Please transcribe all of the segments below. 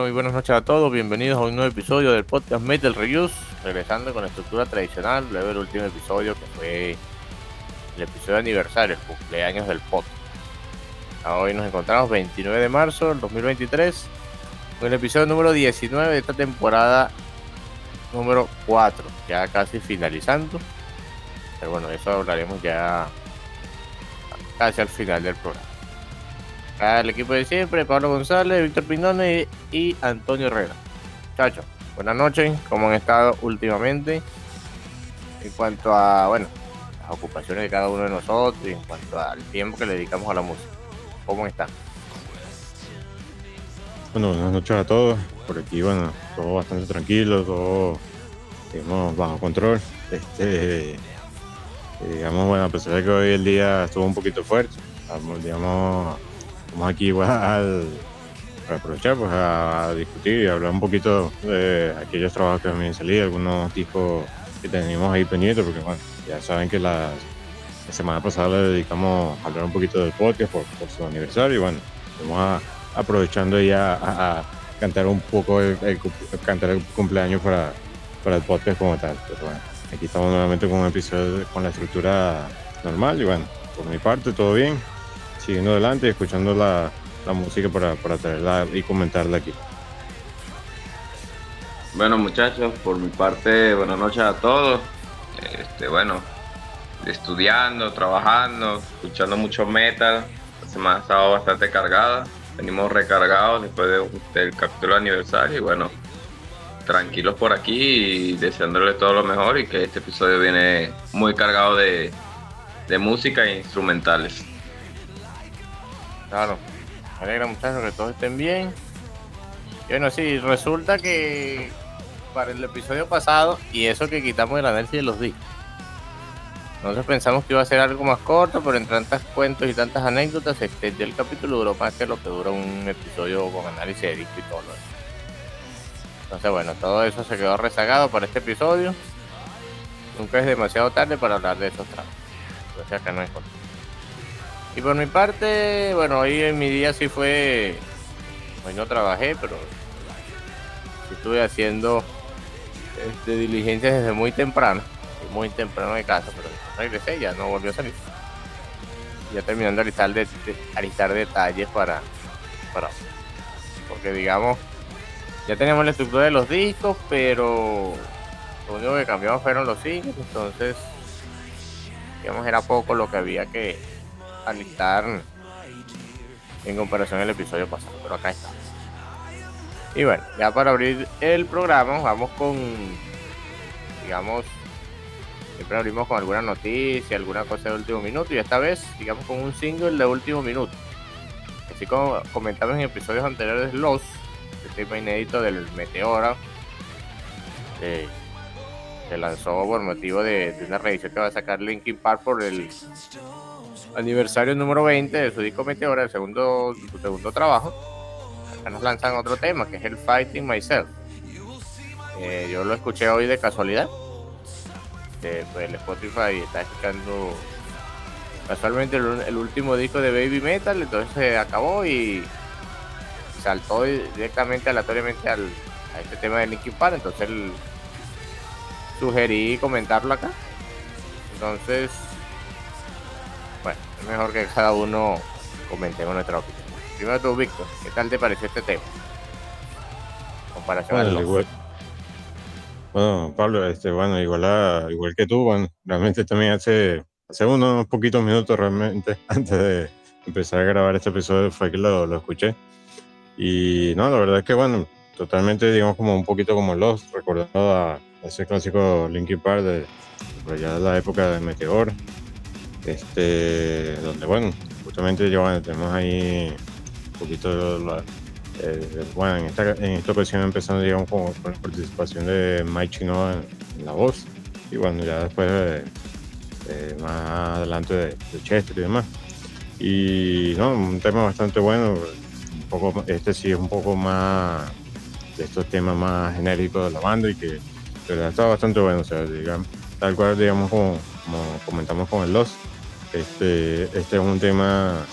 Muy buenas noches a todos. Bienvenidos a un nuevo episodio del podcast Metal Reviews. Regresando con la estructura tradicional, luego el último episodio que fue el episodio de aniversario, el cumpleaños del podcast. Hoy nos encontramos 29 de marzo del 2023 con el episodio número 19 de esta temporada número 4, ya casi finalizando. Pero bueno, eso hablaremos ya casi al final del programa al equipo de siempre, Pablo González, Víctor Pinone y Antonio Herrera. Chacho, buenas noches, ¿cómo han estado últimamente? En cuanto a, bueno, las ocupaciones de cada uno de nosotros y en cuanto al tiempo que le dedicamos a la música. ¿Cómo están? Bueno, buenas noches a todos. Por aquí, bueno, todo bastante tranquilo, todo, digamos, bajo control. Este, digamos, bueno, a pesar de que hoy el día estuvo un poquito fuerte, digamos, Vamos aquí igual para aprovechar pues, a discutir y hablar un poquito de aquellos trabajos que también salí, algunos discos que tenemos ahí pendientes, porque bueno, ya saben que la, semana pasada le dedicamos a hablar un poquito del podcast por, su aniversario y bueno, vamos aprovechando ya a, cantar un poco el, cantar el cumpleaños para, para el podcast como tal. Pero bueno, aquí estamos nuevamente con un episodio con la estructura normal y bueno, por mi parte todo bien siguiendo adelante escuchando la, música para, para traerla y comentarla aquí. Bueno muchachos, por mi parte, buenas noches a todos. Este, bueno, estudiando, trabajando, escuchando mucho metal. La semana ha estado bastante cargada. Venimos recargados después del capítulo aniversario y bueno, tranquilos por aquí y deseándole todo lo mejor y que este episodio viene muy cargado de, de música e instrumentales. Claro, me alegra muchachos que todos estén bien. Bueno, sí, resulta que para el episodio pasado, y eso que quitamos el análisis de los discos. Nosotros pensamos que iba a ser algo más corto, pero en tantas cuentos y tantas anécdotas se extendió el capítulo, duró más que lo que dura un episodio con análisis de disco y todo lo demás. Entonces, bueno, todo eso se quedó rezagado para este episodio. Nunca es demasiado tarde para hablar de esos tramos. Sea que no es corto. Y por mi parte, bueno, hoy en mi día sí fue. Hoy no trabajé, pero estuve haciendo este, diligencias desde muy temprano. Muy temprano de casa, pero regresé, ya no volvió a salir. Ya terminando de alistar, de, alistar detalles para, para. Porque digamos, ya teníamos la estructura de los discos, pero lo único que cambiamos fueron los singles, entonces digamos era poco lo que había que alistar en comparación al episodio pasado, pero acá está. Y bueno, ya para abrir el programa, vamos con, digamos, siempre abrimos con alguna noticia, alguna cosa de último minuto, y esta vez, digamos, con un single de último minuto. Así como comentamos en episodios anteriores, Los, el tema inédito del Meteora, se lanzó por motivo de, de, una revisión que va a sacar Linkin Park por el aniversario número 20 de su disco Meteora, el segundo, su segundo trabajo, acá nos lanzan otro tema que es el Fighting Myself. Eh, yo lo escuché hoy de casualidad. Eh, pues el Spotify está escuchando casualmente el, último disco de Baby Metal, entonces se acabó y saltó directamente aleatoriamente al, a este tema de Linkin Park, entonces sugerí comentarlo acá Entonces, es mejor que cada uno comentemos nuestra opinión. Primero tú, Víctor, ¿qué tal te pareció este tema? Comparación Bueno, al igual- bueno, Pablo, este, bueno, igual, a- igual que tú, bueno, realmente también hace, hace unos poquitos minutos realmente, antes de empezar a grabar este episodio, fue que lo, lo escuché. Y no, la verdad es que, bueno, totalmente, digamos, como un poquito como Lost, recordando a ese clásico Linkin Park de, allá de la época de Meteor, este, donde, bueno, justamente bueno, tenemos ahí un poquito la, bueno, en esta, en esta ocasión empezando, digamos, con, la participación de Mike Chinoa en, en la voz. Y bueno, ya después, eh, eh, más adelante de, Chester y demás. Y no, un tema bastante bueno. Un poco, este sí es un poco más de estos temas más genéricos de la banda y que verdad está bastante bueno. O sea, digamos, tal cual, digamos, como, como comentamos con el Lost, este, este es un tema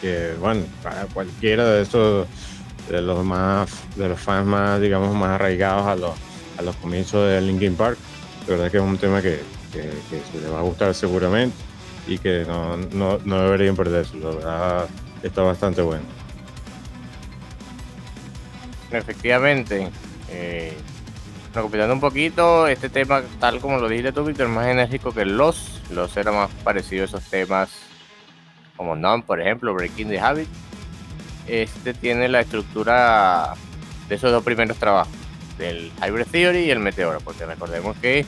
que bueno, para cualquiera de esos de los más de los fans más digamos más arraigados a los a los comienzos de Linkin Park, de verdad que es un tema que, se les va a gustar seguramente y que no, no, no deberían perderse, la verdad está bastante bueno. Efectivamente. Eh, un poquito, este tema, tal como lo dijiste tú, Víctor, más enérgico que Los. Los era más parecido a esos temas como Numb, por ejemplo, Breaking the Habit. Este tiene la estructura de esos dos primeros trabajos, del Hybrid Theory y el Meteora, porque recordemos que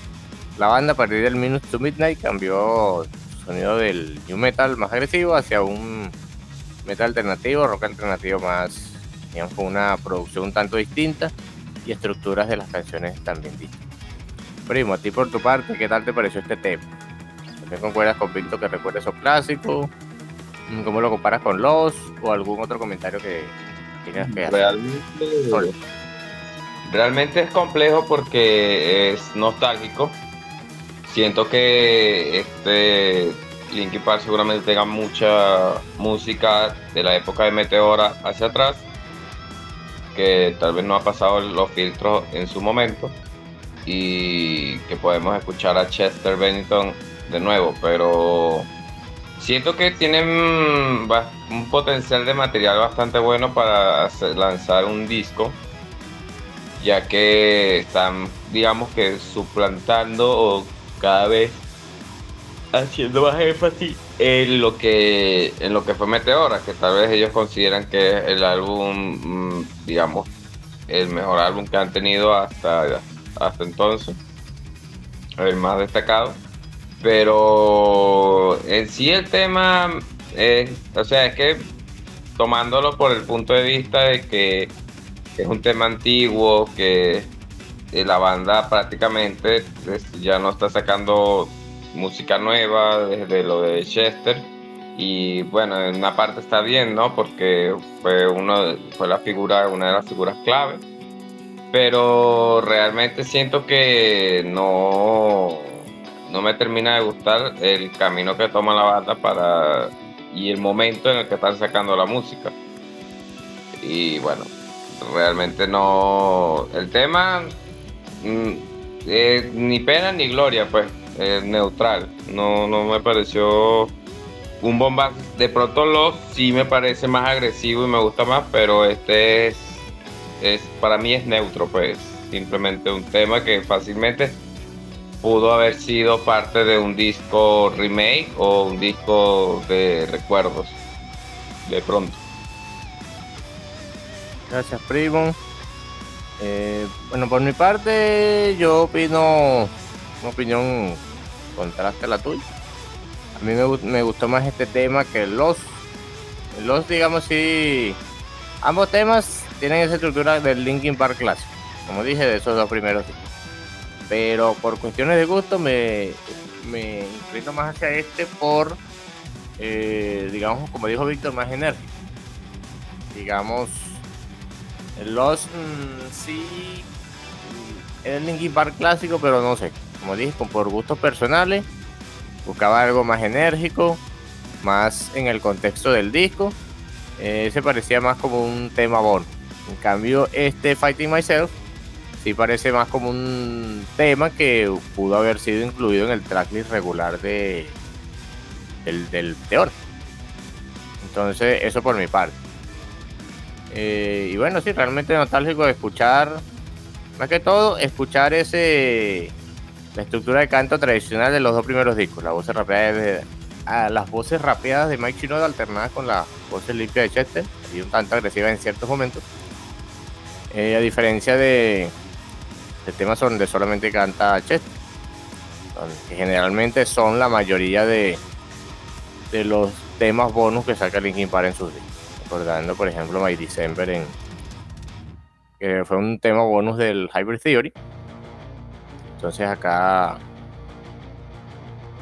la banda a partir del Minutes to Midnight cambió su sonido del new metal más agresivo hacia un metal alternativo, rock alternativo más digamos, con una producción un tanto distinta y estructuras de las canciones también distintas. Primo, a ti por tu parte, ¿qué tal te pareció este tema? ¿También concuerdas con Víctor que recuerda esos clásicos? Mm, ¿Cómo lo comparas con los? ¿O algún otro comentario que tengas que hacer? Realmente, Sol. realmente es complejo porque es nostálgico. Siento que este Linkin Park seguramente tenga mucha música de la época de Meteora hacia atrás, que tal vez no ha pasado los filtros en su momento y que podemos escuchar a Chester Bennington de nuevo, pero siento que tienen un potencial de material bastante bueno para lanzar un disco, ya que están, digamos que suplantando o cada vez haciendo más énfasis en lo que en lo que fue Meteora, que tal vez ellos consideran que es el álbum, mm, digamos, el mejor álbum que han tenido hasta, hasta entonces, el más destacado. Pero en sí el tema, eh, o sea, es que tomándolo por el punto de vista de que es un tema antiguo, que eh, la banda prácticamente pues, ya no está sacando música nueva desde lo de Chester. Y bueno, en una parte está bien, ¿no? Porque fue, uno, fue la figura, una de las figuras clave. Pero realmente siento que no, no me termina de gustar el camino que toma la banda para y el momento en el que están sacando la música. Y bueno, realmente no. El tema mm, eh, ni pena ni gloria, pues, es neutral. No, no me pareció un bombazo. De pronto los sí me parece más agresivo y me gusta más, pero este es, es para mí es neutro, pues. Simplemente un tema que fácilmente pudo haber sido parte de un disco remake o un disco de recuerdos. De pronto. Gracias, primo. Eh, bueno, por mi parte, yo opino una opinión contraste a la tuya. A mí me, me gustó más este tema que los. Los, digamos, sí. Ambos temas tienen esa estructura del Linkin Park clásico, como dije, de esos dos primeros. Pero por cuestiones de gusto me, me inclino más hacia este por, eh, digamos, como dijo Víctor, más enérgico. Digamos, el Lost mm, sí el Linkin Park clásico, pero no sé. Como dije, por gustos personales, buscaba algo más enérgico, más en el contexto del disco. Eh, se parecía más como un tema Bond. En cambio, este Fighting Myself sí parece más como un tema que pudo haber sido incluido en el tracklist regular de del, del. Entonces, eso por mi parte. Eh, y bueno, sí, realmente nostálgico de escuchar, más que todo, escuchar ese la estructura de canto tradicional de los dos primeros discos, la voz rapeada de, las voces rapeadas de Mike Shinoda alternadas con las voces limpias de Chester, y un tanto agresiva en ciertos momentos. Eh, a diferencia de, de temas donde solamente canta Chester, que generalmente son la mayoría de, de los temas bonus que saca Linkin Park en sus discos. Recordando, por ejemplo, My December, en, que fue un tema bonus del Hybrid Theory. Entonces acá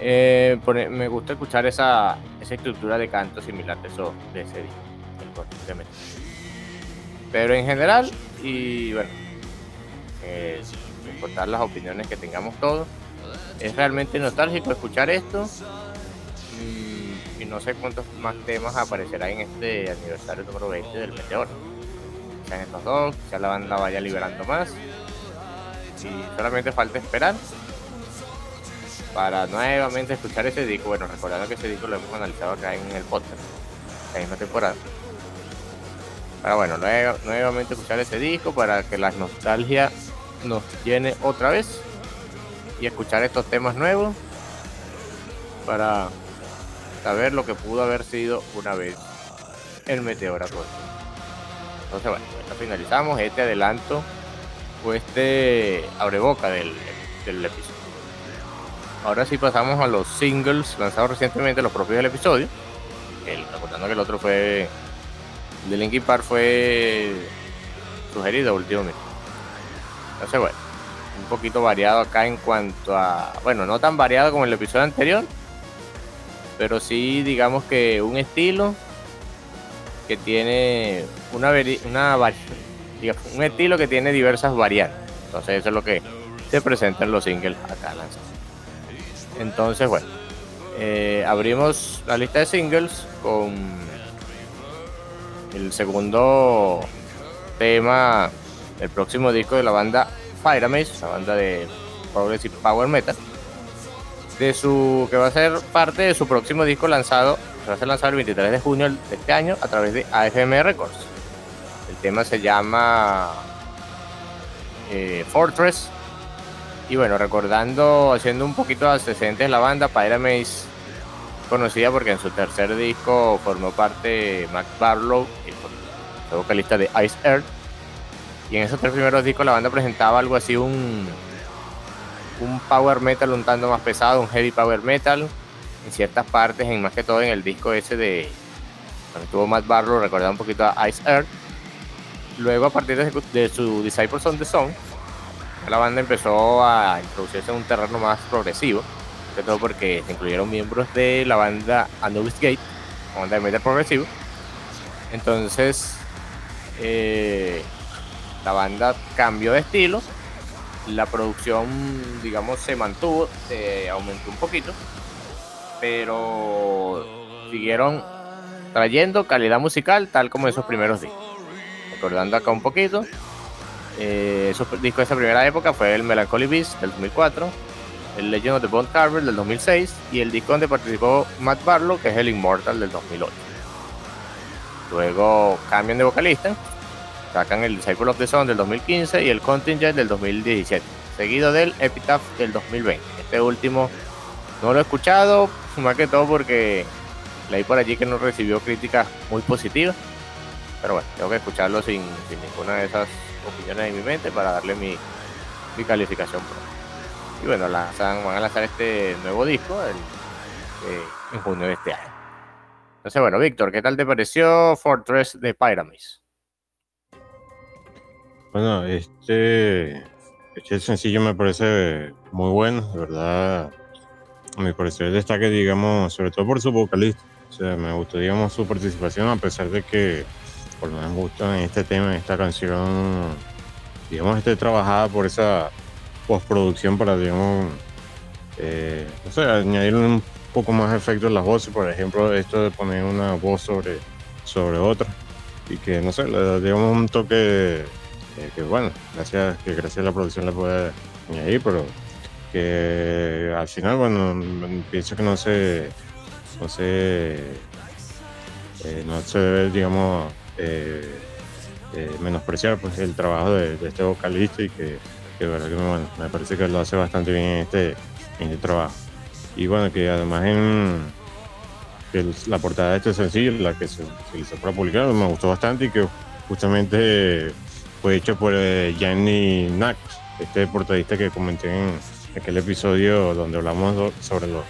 eh, me gusta escuchar esa, esa estructura de canto similar de, eso, de ese disco. Pero en general, y bueno, eh, importar las opiniones que tengamos todos, es realmente nostálgico escuchar esto no sé cuántos más temas aparecerán en este aniversario número 20 del Meteor. Sean estos dos, quizás la banda vaya liberando más. Y solamente falta esperar para nuevamente escuchar ese disco. Bueno, recordando que ese disco lo hemos analizado acá en el podcast, la misma temporada. Para bueno, nuevamente escuchar ese disco para que la nostalgia nos llene otra vez y escuchar estos temas nuevos para saber lo que pudo haber sido una vez el meteorato. Entonces, bueno, finalizamos este adelanto o este abreboca del, del episodio. Ahora sí pasamos a los singles lanzados recientemente, los propios del episodio. El, recordando que el otro fue. El de fue sugerido últimamente. Entonces, bueno, un poquito variado acá en cuanto a. Bueno, no tan variado como el episodio anterior, pero sí digamos que un estilo que tiene una, una un estilo que tiene diversas variantes. Entonces eso es lo que se presenta en los singles acá lanzados. Entonces bueno, eh, abrimos la lista de singles con el segundo tema del próximo disco de la banda Pyramaze, la banda de Progressive Power Metal de su que va a ser parte de su próximo disco lanzado, va a ser lanzado el 23 de junio de este año a través de AFM Records. El tema se llama eh, Fortress. Y bueno, recordando, haciendo un poquito de antecedentes la banda, Pyramaze conocida porque en su tercer disco formó parte Mac Barlow, el vocalista de Ice Earth. En esos tres primeros discos la banda presentaba algo así un un power metal un tanto más pesado, un heavy power metal, en ciertas partes, en más que todo en el disco ese de donde tuvo Matt Barlow, recordaba un poquito a Ice Earth. Luego, a partir de, su Disciples on the Song, la banda empezó a introducirse en un terreno más progresivo, sobre todo porque se incluyeron miembros de la banda Anubis Gate, una banda de metal progresivo. Entonces, eh, la banda cambió de estilo la producción, digamos, se mantuvo, se aumentó un poquito, pero siguieron trayendo calidad musical tal como esos primeros discos. Recordando acá un poquito, eh, esos discos de esa primera época fue el Melancholy Beast del 2004, el Legend of the Bond Carver del 2006 y el disco donde participó Matt Barlow, que es el Immortal del 2008. Luego cambian de vocalista Sacan el Disciple of the Sun del 2015 y el Contingent del 2017, seguido del Epitaph del 2020. Este último no lo he escuchado, más que todo porque leí por allí que no recibió críticas muy positivas. Pero bueno, tengo que escucharlo sin, ninguna de esas opiniones en mi mente para darle mi, calificación. Y bueno, lanzan, van a lanzar este nuevo disco eh, en junio de este año. Entonces, bueno, Víctor, ¿qué tal te pareció Fortress de Pyramis? Bueno, este, este sencillo me parece muy bueno, de verdad. A mi parecer destaque, digamos, sobre todo por su vocalista. O sea, me gustó, digamos, su participación, a pesar de que, por lo menos me gusta en este tema, en esta canción, digamos, esté trabajada por esa postproducción para, digamos, eh, no sé, añadir un poco más efecto en las voces, por ejemplo, esto de poner una voz sobre, sobre otra y que, no sé, le da, digamos, un toque eh, que bueno, gracias, que gracias a la producción la puede añadir, pero que al final, bueno, pienso que no se, no se, eh, no se debe, digamos, eh, menospreciar pues, el trabajo de, este vocalista y que, que, bueno, me parece que lo hace bastante bien en este, este trabajo. Y bueno, que además en la portada de este sencillo, la que se utilizó para publicar, me gustó bastante y que justamente fue hecho por eh, Gianni Nax, este portadista que comenté en aquel episodio donde hablamos sobre los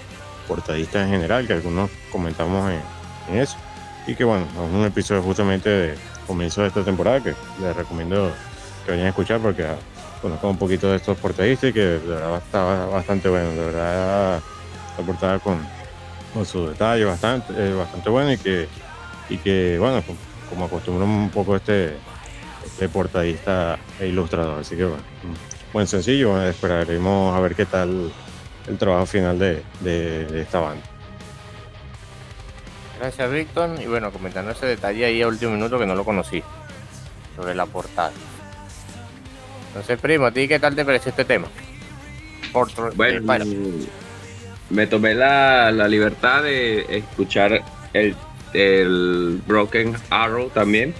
portadistas en general, que algunos comentamos en, eso. Y que bueno, es un episodio justamente de comienzo de esta temporada que les recomiendo que vayan a escuchar porque conozco un poquito de estos portadistas y que de verdad está bastante bueno, de verdad la portada con, con su detalle bastante, eh, bastante bueno y que, y que bueno, como acostumbro un poco este, este portadista e ilustrador. Así que bueno, buen sencillo, esperaremos a ver qué tal el trabajo final de, de, esta banda. Gracias, Víctor. Y bueno, comentando ese detalle ahí a último minuto que no lo conocí, sobre la portada. Entonces, primo, ¿a ti qué tal te pareció este tema? bueno, me tomé la, la, libertad de escuchar el, el Broken Arrow también,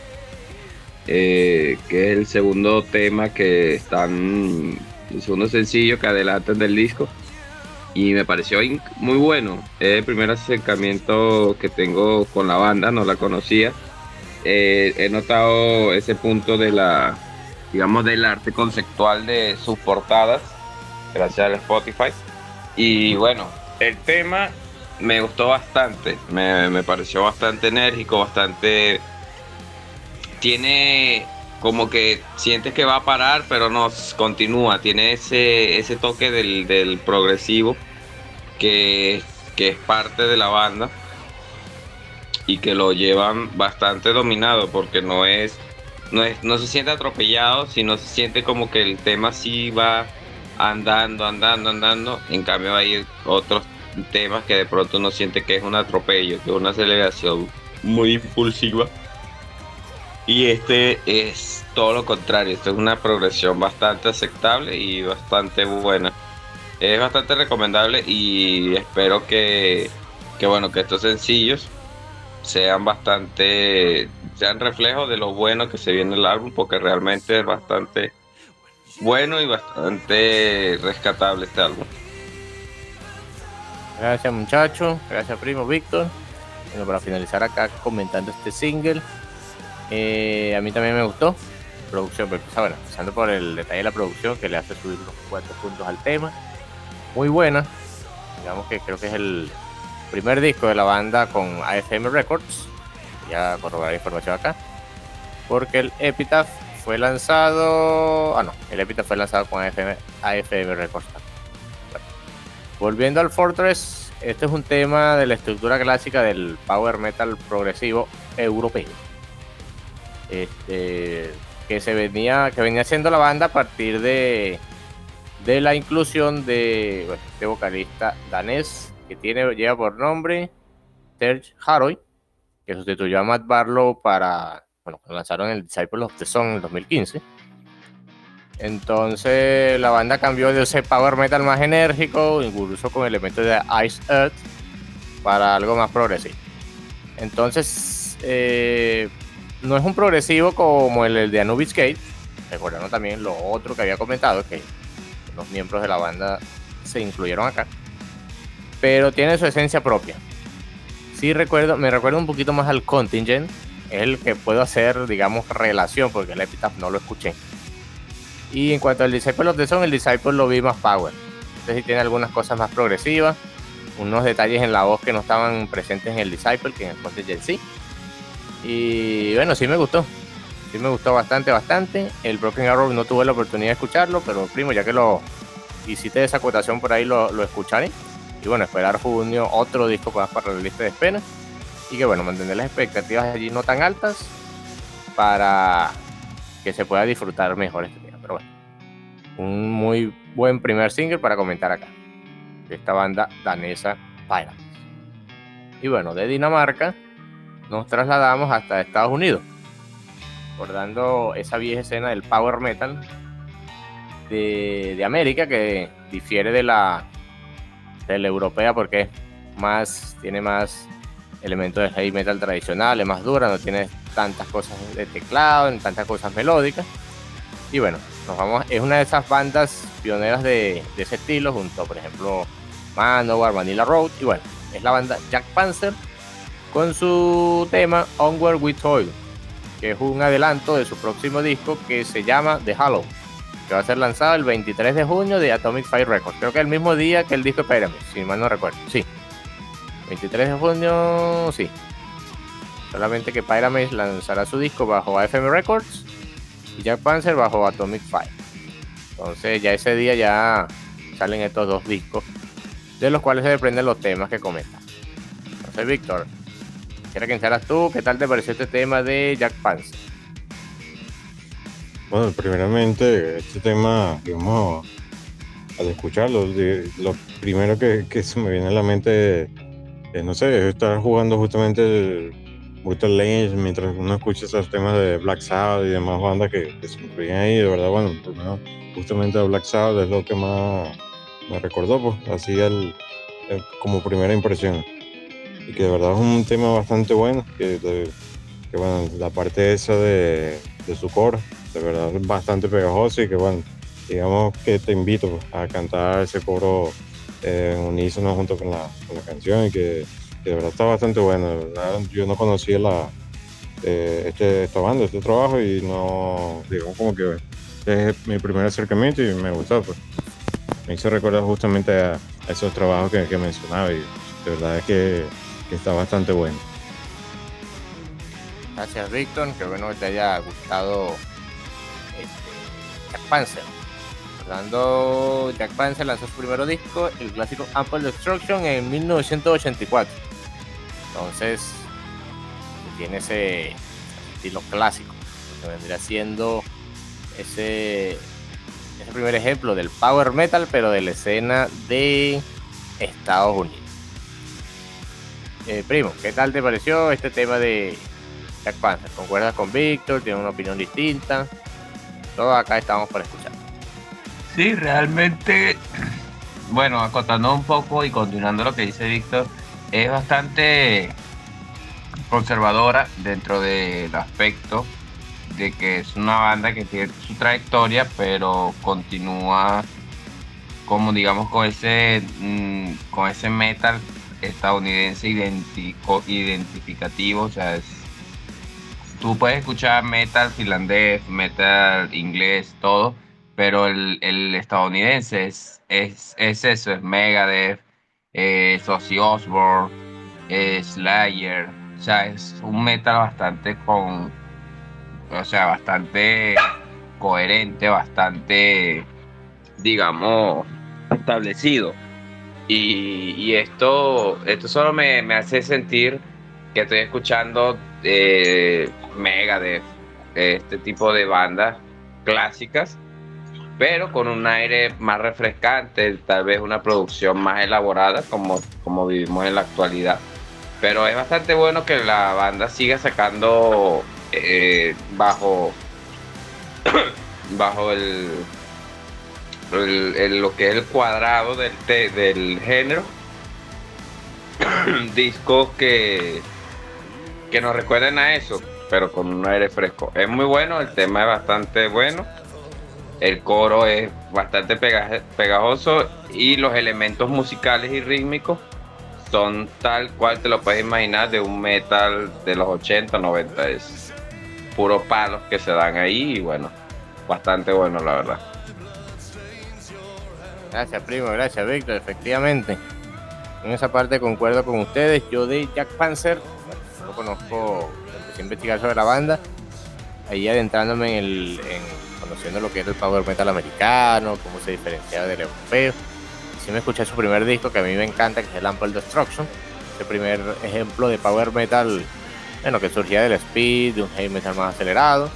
eh, que es el segundo tema que están, el segundo sencillo que adelantan del disco. Y me pareció muy bueno. Es el primer acercamiento que tengo con la banda, no la conocía. Eh, he notado ese punto de la, digamos, del arte conceptual de sus portadas, gracias al Spotify. Y bueno, el tema me gustó bastante, me, pareció bastante enérgico, bastante... Tiene como que sientes que va a parar, pero no continúa, tiene ese, ese toque del, progresivo que, que es parte de la banda y que lo llevan bastante dominado porque no es no, es, no se siente atropellado, sino se siente como que el tema sí va andando, andando, andando. En cambio hay otros temas que de pronto uno siente que es un atropello, que es una aceleración muy impulsiva. Y este es todo lo contrario, esto es una progresión bastante aceptable y bastante buena. Es bastante recomendable y espero que, que bueno, que estos sencillos sean bastante, sean reflejos de lo bueno que se viene el álbum, porque realmente es bastante bueno y bastante rescatable este álbum. Gracias muchachos, gracias primo Víctor. Bueno, para finalizar acá comentando este single, eh, a mí también me gustó. Producción, pues, bueno, empezando por el detalle de la producción que le hace subir unos cuantos puntos al tema. Muy buena. Digamos que creo que es el primer disco de la banda con AFM Records. Ya corroborar información acá. Porque el Epitaph fue lanzado. Ah, no, el Epitaph fue lanzado con AFM Records. Volviendo al Fortress, este es un tema de la estructura clásica del power metal progresivo europeo. Este, que se venía, que venía haciendo la banda a partir de, de la inclusión de este vocalista danés que tiene, lleva por nombre Serge Haroy, que sustituyó a Matt Barlow para, bueno, lanzaron el Disciple of the Song en 2015 entonces la banda cambió de ese power metal más enérgico, incluso con elementos de Ice Earth, para algo más progresivo. Entonces, eh, no es un progresivo como el, de Anubis Gate. Recuerdan también lo otro que había comentado, que los miembros de la banda se incluyeron acá. Pero tiene su esencia propia. Sí recuerdo, me recuerdo un poquito más al Contingent. El que puedo hacer, digamos, relación, porque el Epitaph no lo escuché y en cuanto al Disciple of the Song, el Disciple lo vi más power. Este sí tiene algunas cosas más progresivas, unos detalles en la voz que no estaban presentes en el Disciple, que en el Content sí. Y bueno, sí me gustó. Sí me gustó bastante, bastante. El Broken Arrow no tuve la oportunidad de escucharlo, pero primo, ya que lo hiciste esa acotación por ahí, lo, lo escucharé. Y bueno, esperar junio otro disco para, para la lista de espera. Y que bueno, mantener las expectativas allí no tan altas para que se pueda disfrutar mejor este pero bueno, un muy buen primer single para comentar acá, de esta banda danesa Pirates. Y bueno, de Dinamarca nos trasladamos hasta Estados Unidos, recordando esa vieja escena del power metal de, de América que difiere de la, de europea porque más, tiene más elementos de heavy metal tradicional, es más dura, no tiene tantas cosas de teclado, ni tantas cosas melódicas. Y bueno, nos vamos, es una de esas bandas pioneras de, de ese estilo, junto por ejemplo Manowar, Vanilla Road, y bueno, es la banda Jack Panzer con su tema Onward with Toil, que es un adelanto de su próximo disco que se llama The Hollow, que va a ser lanzado el 23 de junio de Atomic Fire Records. Creo que el mismo día que el disco Pyramid, si mal no recuerdo. Sí, 23 de junio, sí. Solamente que Pyramid lanzará su disco bajo AFM Records y Jack Panzer bajo Atomic Fire. Entonces ya ese día ya salen estos dos discos, de los cuales se desprenden los temas que comentan. Entonces, Víctor, quisiera que iniciaras tú, ¿qué tal te pareció este tema de Jack Panzer? Bueno, primeramente, este tema, digamos, al escucharlo, lo primero que, se me viene a la mente eh, no sé, estar jugando justamente el Brutal Legends mientras uno escucha esos temas de Black Sabbath y demás bandas que, se incluyen ahí, de verdad, bueno, justamente Black Sabbath es lo que más me recordó, pues, así el, como primera impresión. Y que de verdad es un tema bastante bueno, que, que bueno, la parte esa de, de su coro, de verdad es bastante pegajoso y que bueno, digamos que te invito a cantar ese coro eh, unísono junto con la, con la canción y que, de verdad está bastante bueno. yo no conocía la, eh, este, esta banda, este trabajo y no, digamos como que es mi primer acercamiento y me gustó. Pues. Me hizo recordar justamente a, esos trabajos que, mencionaba y de verdad es que, está bastante bueno. Gracias Víctor, que bueno que te haya gustado este, Panzer. Cuando Jack Panzer lanzó su primer disco, el clásico Ample Destruction, en 1984. Entonces, tiene ese estilo clásico, que vendría siendo ese, ese primer ejemplo del power metal, pero de la escena de Estados Unidos. Eh, primo, ¿qué tal te pareció este tema de Jack? ¿Concuerdas con Víctor? ¿Tienes una opinión distinta? Todos acá estamos para escuchar. Sí, realmente, bueno, acotando un poco y continuando lo que dice Víctor, es bastante conservadora dentro del aspecto de que es una banda que tiene su trayectoria, pero continúa como digamos con ese mm, con ese metal estadounidense idéntico, identificativo, o sea, tú puedes escuchar metal finlandés, metal inglés, todo, pero el, el estadounidense es, es, es, eso, es Megadeth, es Osbourne, es Slayer, o sea, es un metal bastante con, o sea, bastante coherente, bastante, digamos, establecido. Y, esto, esto solo me, me, hace sentir que estoy escuchando eh, Megadeth, este tipo de bandas clásicas pero con un aire más refrescante, tal vez una producción más elaborada como, como vivimos en la actualidad. Pero es bastante bueno que la banda siga sacando eh, bajo, bajo el, lo que es el cuadrado del, del género discos que, que nos recuerden a eso, pero con un aire fresco. Es muy bueno, el tema es bastante bueno el coro es bastante pegajoso y los elementos musicales y rítmicos son tal cual te lo puedes imaginar de un metal de los 80, 90. Es puros palos que se dan ahí y bueno, bastante bueno la verdad. Gracias primo, gracias Víctor, efectivamente. En esa parte concuerdo con ustedes. Yo de Jack Panzer, no conozco, empecé a investigar sobre la banda, ahí adentrándome en el, conociendo lo que es el power metal americano, cómo se diferencia del europeo. Si me escuché su primer disco que a mí me encanta, que es el Ample Destruction, el primer ejemplo de power metal, bueno, que surgía del speed, de un heavy metal más acelerado.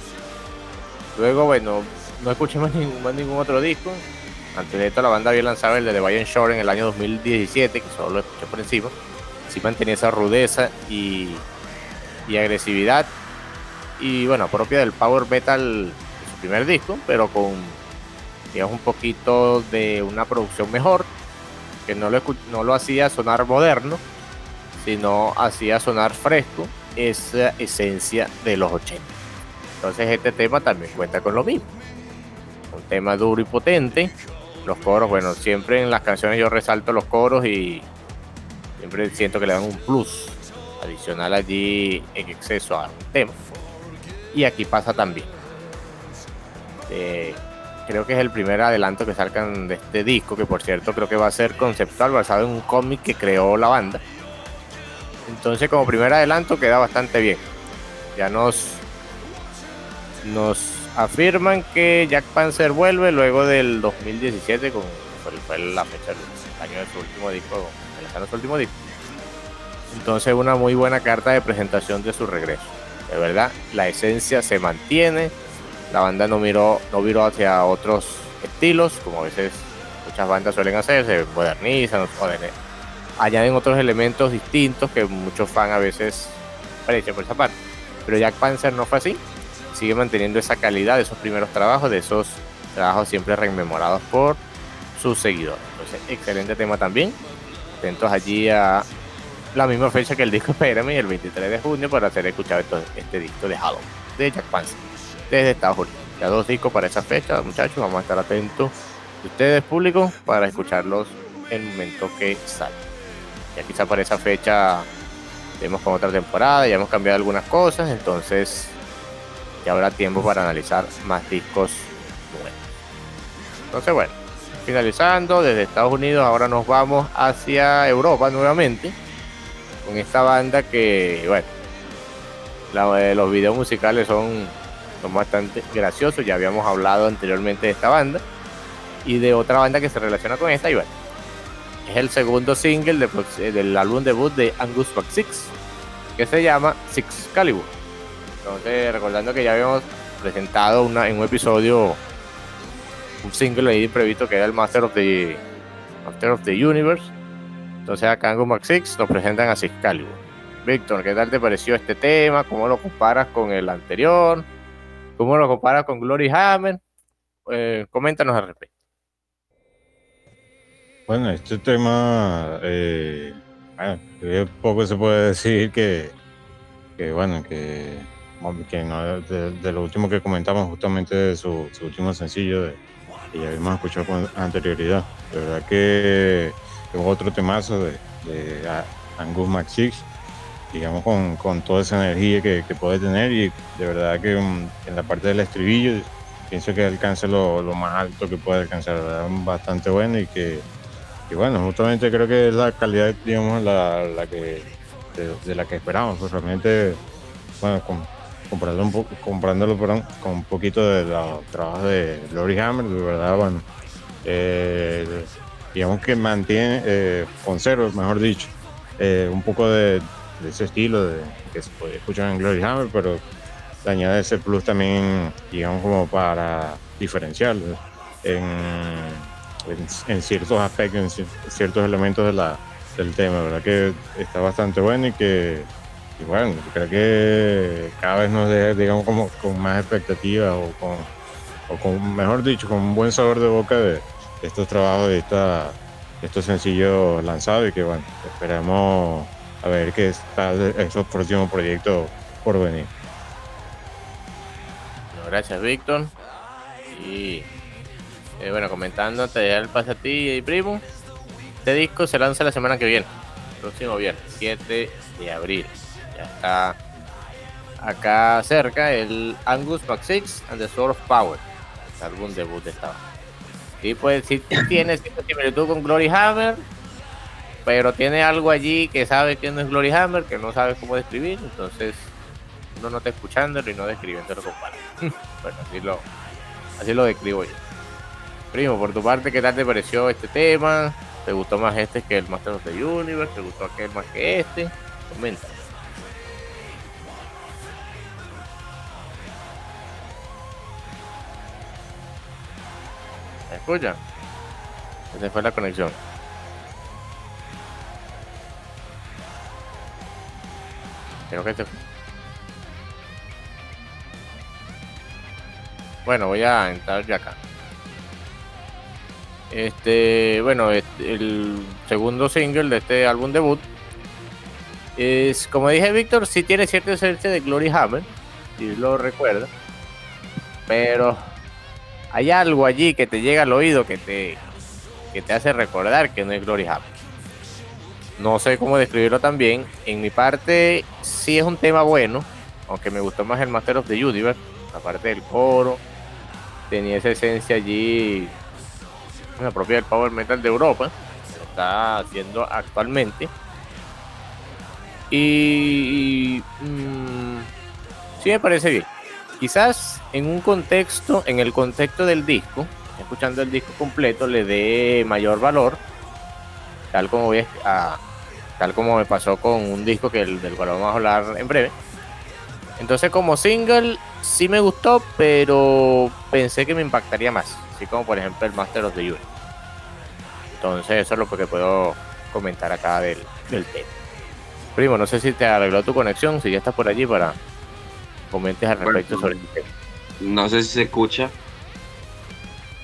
Luego, bueno, no escuché más ningún, ningún otro disco. Antes de esto, la banda había lanzado el de The Bayern Shore en el año 2017, que solo lo escuché por encima. Sí mantenía esa rudeza y, agresividad y bueno, propia del power metal de su primer disco, pero con digamos un poquito de una producción mejor, que no lo hacía sonar moderno, sino hacía sonar fresco esa esencia de los 80. Entonces este tema también cuenta con lo mismo. Un tema duro y potente. Los coros, bueno, siempre en las canciones yo resalto los coros y siempre siento que le dan un plus adicional allí en exceso al tema. Y aquí pasa también. Eh, creo que es el primer adelanto que salgan de este disco, que por cierto creo que va a ser conceptual, basado en un cómic que creó la banda. Entonces como primer adelanto queda bastante bien. Ya nos, nos afirman que Jack Panzer vuelve luego del 2017, con, fue la fecha del año de su último disco, de su último disco. Entonces una muy buena carta de presentación de su regreso. De verdad, la esencia se mantiene, la banda no miró, no viró hacia otros estilos, como a veces muchas bandas suelen hacer, se modernizan, añaden otros elementos distintos que muchos fans a veces aprecian por esa parte. Pero Jack Panzer no fue así, sigue manteniendo esa calidad de esos primeros trabajos, de esos trabajos siempre rememorados por sus seguidores. Entonces, excelente tema también. Atentos allí a la misma fecha que el disco Espérame, el 23 de junio, para hacer escuchado este disco de Halloween de Jack Panzer desde Estados Unidos. Ya dos discos para esa fecha, muchachos, vamos a estar atentos de ustedes, público, para escucharlos en el momento que salga. Ya quizá para esa fecha tenemos con otra temporada, ya hemos cambiado algunas cosas, entonces ya habrá tiempo para analizar más discos nuevos. Entonces, bueno, finalizando desde Estados Unidos, ahora nos vamos hacia Europa nuevamente con esta banda que, bueno, eh, los videos musicales son son bastante graciosos. Ya habíamos hablado anteriormente de esta banda y de otra banda que se relaciona con esta. Y bueno, es el segundo single eh, del álbum debut de Angus Buck Six, que se llama Six Calibur. Entonces, recordando que ya habíamos presentado una, en un episodio un single ahí previsto que era el Master of the Master of the Universe. Entonces acá Angus Buck Six nos presentan a Six Calibur. Víctor, ¿qué tal te pareció este tema? ¿Cómo lo comparas con el anterior? ¿Cómo lo compara con Glory Hammer? Eh, coméntanos al respecto. Bueno, este tema, eh, poco se puede decir que, bueno, que, de, lo último que comentamos justamente de su, último sencillo de, que ya habíamos escuchado con anterioridad. De verdad que es otro temazo de, de Angus McSix digamos, con, con toda esa energía que, que, puede tener y de verdad que mm, en la parte del estribillo pienso que alcanza lo, lo más alto que puede alcanzar, bastante bueno y que, y bueno, justamente creo que es la calidad, digamos, la, la que, de, la que esperamos, pues realmente, bueno, con, comprándolo, un poco, comprándolo con un poquito de los trabajos de Lori Hammer, de verdad, bueno, eh, digamos que mantiene, eh, conserva, mejor dicho, eh, un poco de, ese estilo de, que se puede escuchar en Glory Hammer, pero le añade ese plus también, digamos, como para diferenciarlo en, en, ciertos aspectos, en ciertos elementos del tema, ¿verdad? Que está bastante bueno y que, y bueno, creo que cada vez nos deja, digamos, como con más expectativas o con, o con, mejor dicho, con un buen sabor de boca de, estos trabajos, de, esta, estos sencillos lanzados y que, bueno, esperamos a ver qué está esos próximos proyectos por venir. gracias, Víctor. Y eh, bueno, comentando te da el pase a ti y primo. Este disco se lanza la semana que viene, próximo viernes, 7 de abril. Está acá cerca el Angus Mac 6 and the Sword of Power, el álbum debut de esta. Y pues si tienes similitud con Glory Hammer, pero tiene algo allí que sabe que no es Glory Hammer, que no sabe cómo describir, entonces uno no está escuchándolo y no describiéndolo con bueno, así lo, así lo describo yo. Primo, por tu parte, ¿qué tal te pareció este tema? ¿Te gustó más este que el Master of the Universe? ¿Te gustó aquel más que este? Comenta. ¿Me escucha? Esa fue la conexión. Creo que te... Bueno, voy a entrar ya acá. Este, bueno, este, el segundo single de este álbum debut es, como dije Víctor, sí tiene cierta esencia de Glory Hammer, si lo recuerda, pero hay algo allí que te llega al oído que te, que te hace recordar que no es Glory Hammer. No sé cómo describirlo también. En mi parte, sí es un tema bueno, aunque me gustó más el Master of the Universe, la parte del coro, tenía esa esencia allí la propia del Power Metal de Europa, lo está haciendo actualmente. Y, mm, sí me parece bien. Quizás en un contexto, en el contexto del disco, escuchando el disco completo, le dé mayor valor, tal como voy a, tal como me pasó con un disco que del cual vamos a hablar en breve. Entonces como single sí me gustó, pero pensé que me impactaría más, así como por ejemplo el Master of the Universe. Entonces eso es lo que puedo comentar acá del, del tema. Primo, no sé si te arregló tu conexión, si ya estás por allí para comentes al respecto sobre el tema. No sé si se escucha.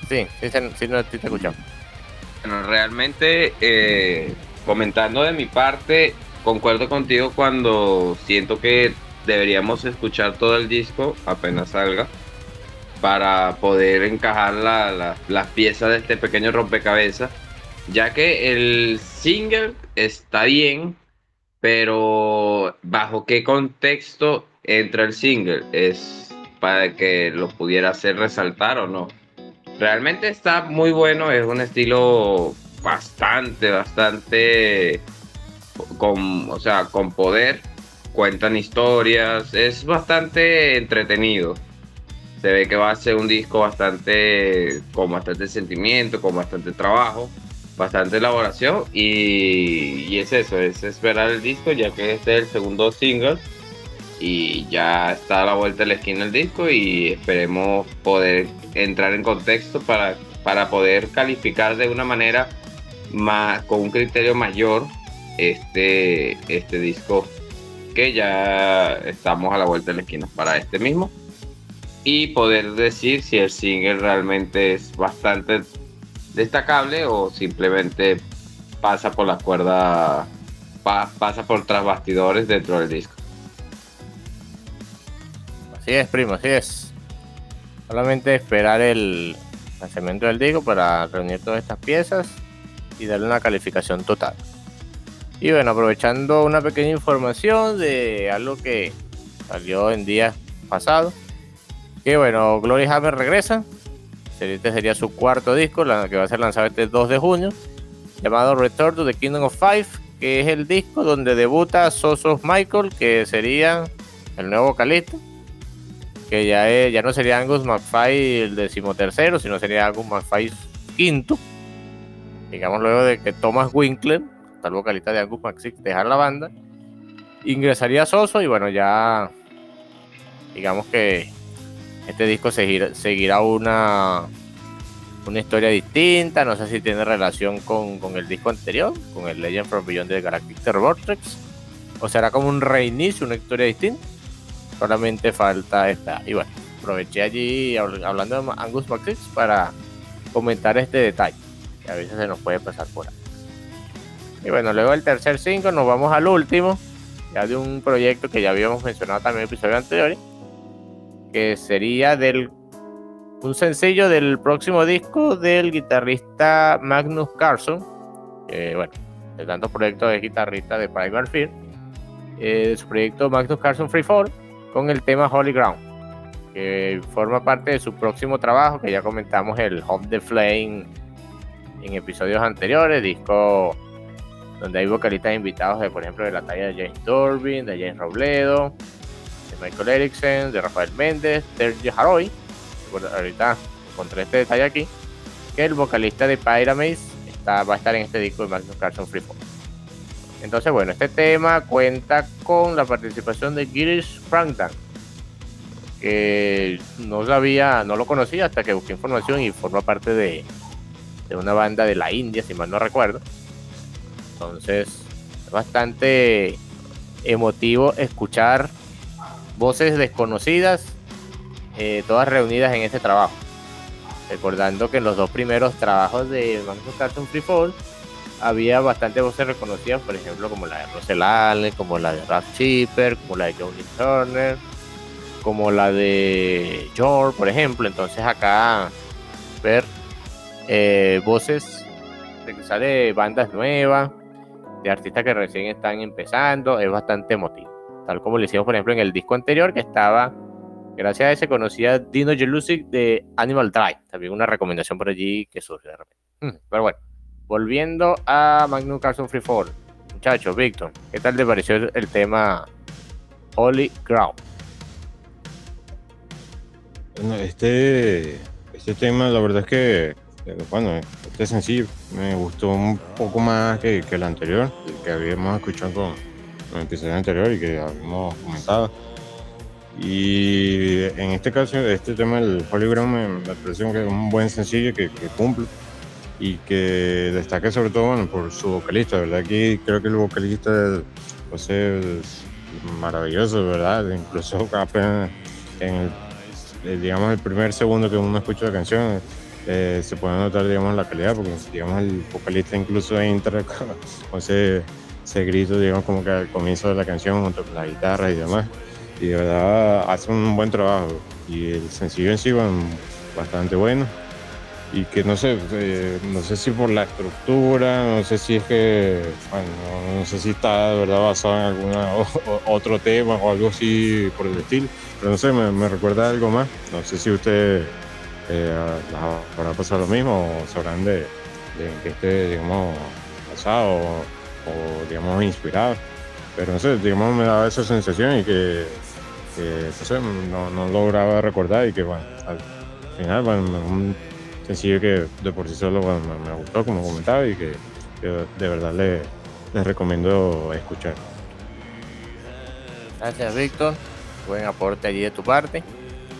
Sí, sí, sí, no, te escuchamos. Bueno, realmente, eh, comentando de mi parte, concuerdo contigo cuando siento que deberíamos escuchar todo el disco apenas salga para poder encajar las piezas de este pequeño rompecabezas, ya que el single está bien, pero bajo qué contexto entra el single es para que lo pudiera hacer resaltar o no. Realmente está muy bueno, es un estilo bastante, bastante con, o sea, con poder cuentan historias, es bastante entretenido. Se ve que va a ser un disco bastante con bastante sentimiento, con bastante trabajo, bastante elaboración y, es eso, es esperar el disco ya que este es el segundo single y ya está a la vuelta de la esquina el disco y esperemos poder entrar en contexto para, para poder calificar de una manera más, con un criterio mayor este, este disco que ya estamos a la vuelta de la esquina para este mismo y poder decir si el single realmente es bastante destacable o simplemente pasa por la cuerda, pasa por tras bastidores dentro del disco. Así es, primo, así es. Solamente esperar el lanzamiento del disco para reunir todas estas piezas y darle una calificación total. Y bueno, aprovechando una pequeña información de algo que salió en días pasados. Que bueno, Glory Hammer regresa. Este sería su cuarto disco, que va a ser lanzado este 2 de junio. Llamado Return to the Kingdom of Five. Que es el disco donde debuta Sosos Michael, que sería el nuevo vocalista. Que ya, ya no sería Angus McFly el decimotercero, sino sería Angus McFly quinto. Digamos luego de que Thomas Winkler el vocalista de Angus Maxix, dejar la banda, ingresaría Soso y bueno, ya digamos que este disco seguirá, una, una historia distinta, no sé si tiene relación con, el disco anterior, con el Legend from Beyond the Galactic Vortex, o será como un reinicio, una historia distinta, solamente falta esta. Y bueno, aproveché allí hablando de Angus Maxix para comentar este detalle, que a veces se nos puede pasar por ahí. Y bueno, luego el tercer 5 nos vamos al último, ya de un proyecto que ya habíamos mencionado también en episodios anteriores, que sería del un sencillo del próximo disco del guitarrista Magnus Carlson, que bueno, de tantos proyectos de guitarrista de Primal Fear, eh, su proyecto Magnus Carlson Freefall con el tema Holy Ground, que forma parte de su próximo trabajo, que ya comentamos el Home the Flame en episodios anteriores, disco donde hay vocalistas invitados de, por ejemplo, de la talla de James Durbin, de James Robledo, de Michael Erickson, de Rafael Méndez, Sergio Haroy. Ahorita encontré este detalle aquí, que el vocalista de Pyramaze está, va a estar en este disco de Magnus Carlson Freefall. Entonces, bueno, este tema cuenta con la participación de Girish Frankdan, que no sabía, no lo conocía hasta que busqué información y forma parte de, de una banda de la India, si mal no recuerdo entonces, es bastante emotivo escuchar voces desconocidas eh, todas reunidas en este trabajo. Recordando que en los dos primeros trabajos de Magnus Carlson Free Fall había bastantes voces reconocidas, por ejemplo, como la de Russell Allen, como la de Ralph Chipper, como la de Johnny Turner, como la de George, por ejemplo. Entonces acá ver eh, voces de bandas nuevas, de artistas que recién están empezando, es bastante emotivo. Tal como lo hicimos, por ejemplo, en el disco anterior, que estaba, gracias a ese, conocía Dino Jelusic de Animal Drive. También una recomendación por allí que surge de repente. Mm, pero bueno, volviendo a Magnum Carlson Free Fall. Muchachos, Víctor, ¿qué tal te pareció el tema Holy Ground? Este, este tema, la verdad es que, eh, bueno, este sencillo me gustó un poco más que, que el anterior, que habíamos escuchado con, con el episodio anterior y que habíamos comentado. Y en este caso, este tema, el Holy Ground, me, me que es un buen sencillo que, que cumple y que destaca sobre todo bueno, por su vocalista, ¿verdad? Aquí creo que el vocalista, es maravilloso, ¿verdad? Incluso apenas en el, eh, digamos, el primer segundo que uno escucha la canción, eh, se puede notar, digamos, la calidad, porque, digamos, el vocalista incluso entra con, con ese, ese grito, digamos, como que al comienzo de la canción, junto con la guitarra y demás. Y de verdad hace un buen trabajo. Y el sencillo en sí, bueno, bastante bueno y que no sé, eh, no sé si por la estructura, no sé si es que, bueno, no, sé si está de verdad basado en algún otro tema o algo así por el estilo, pero no sé, me, me recuerda algo más. No sé si usted eh, habrá pasado lo mismo o sabrán de, de que esté, digamos, basado o, o, digamos, inspirado, pero no sé, digamos, me daba esa sensación y que, que no sé, no, no lograba recordar y que, bueno, al final, bueno, un, sencillo que de por sí solo bueno, me, me, gustó, como comentaba, y que, que de verdad les le recomiendo escuchar. Gracias, Víctor. Buen aporte allí de tu parte.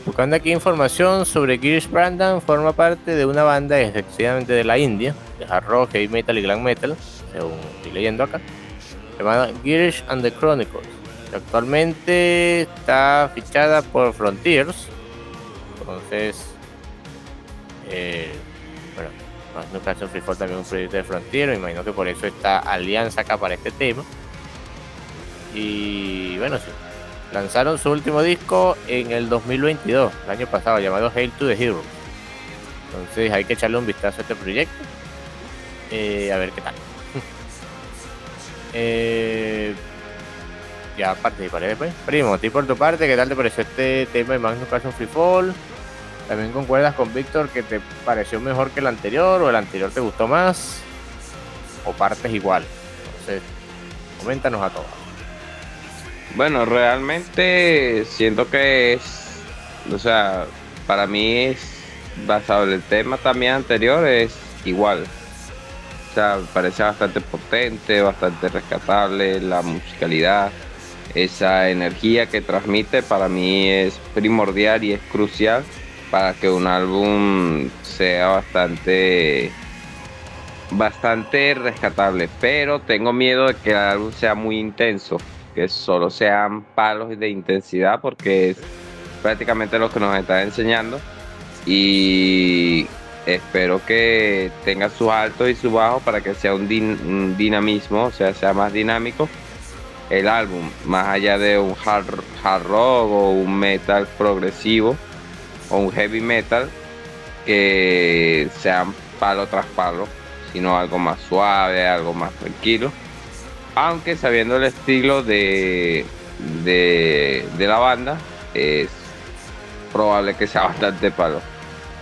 Buscando aquí información sobre Girish Brandon, forma parte de una banda exclusivamente de la India, de hard rock, heavy metal y glam metal, según estoy leyendo acá, llamada Girish and the Chronicles. Actualmente está fichada por Frontiers. Entonces, eh, bueno, no Carlson Free Fall también un proyecto de Frontier, me imagino que por eso está alianza acá para este tema. Y bueno, sí, lanzaron su último disco en el 2022, el año pasado, llamado Hail to the Heroes. Entonces hay que echarle un vistazo a este proyecto, eh, a ver qué tal. eh, ya participaré después. Primo, a ti por tu parte, ¿qué tal te pareció este tema de Magnus Carlson Free Fall? ¿También concuerdas con Víctor que te pareció mejor que el anterior o el anterior te gustó más? ¿O partes igual? Entonces, coméntanos a todos. Bueno, realmente siento que es, o sea, para mí es basado en el tema también anterior, es igual. O sea, parece bastante potente, bastante rescatable, la musicalidad, esa energía que transmite para mí es primordial y es crucial para que un álbum sea bastante bastante rescatable, pero tengo miedo de que el álbum sea muy intenso, que solo sean palos de intensidad porque es prácticamente lo que nos está enseñando y espero que tenga sus altos y sus bajos para que sea un, din un, dinamismo, o sea, sea más dinámico el álbum, más allá de un hard rock o un metal progresivo un heavy metal que sean palo tras palo, sino algo más suave, algo más tranquilo. Aunque sabiendo el estilo de, de la banda, es probable que sea bastante palo.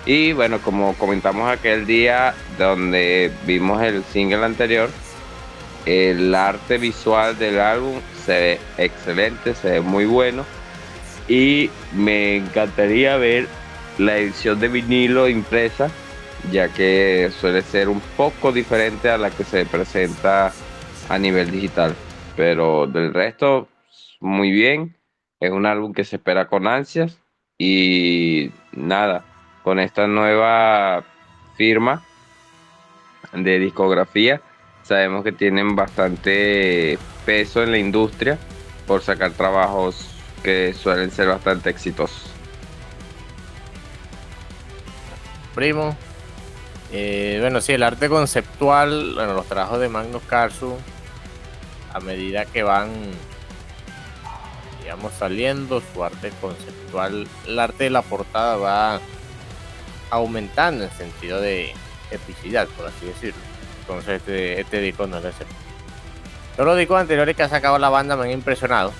Y bueno, como comentamos aquel día donde vimos el single anterior, el arte visual del álbum se ve excelente, se ve muy bueno y me encantaría ver la edición de vinilo impresa, ya que suele ser un poco diferente a la que se presenta a nivel digital. Pero del resto, muy bien. Es un álbum que se espera con ansias y nada, con esta nueva firma de discografía, sabemos que tienen bastante peso en la industria por sacar trabajos que suelen ser bastante exitosos. primos. Eh, bueno, sí, el arte conceptual, bueno, los trabajos de Magnus Carlsen, a medida que van, digamos, saliendo, su arte conceptual, el arte de la portada va aumentando en sentido de epicidad, por así decirlo. Entonces este, este disco no es ese. Todos los discos anteriores que ha sacado la banda me han impresionado.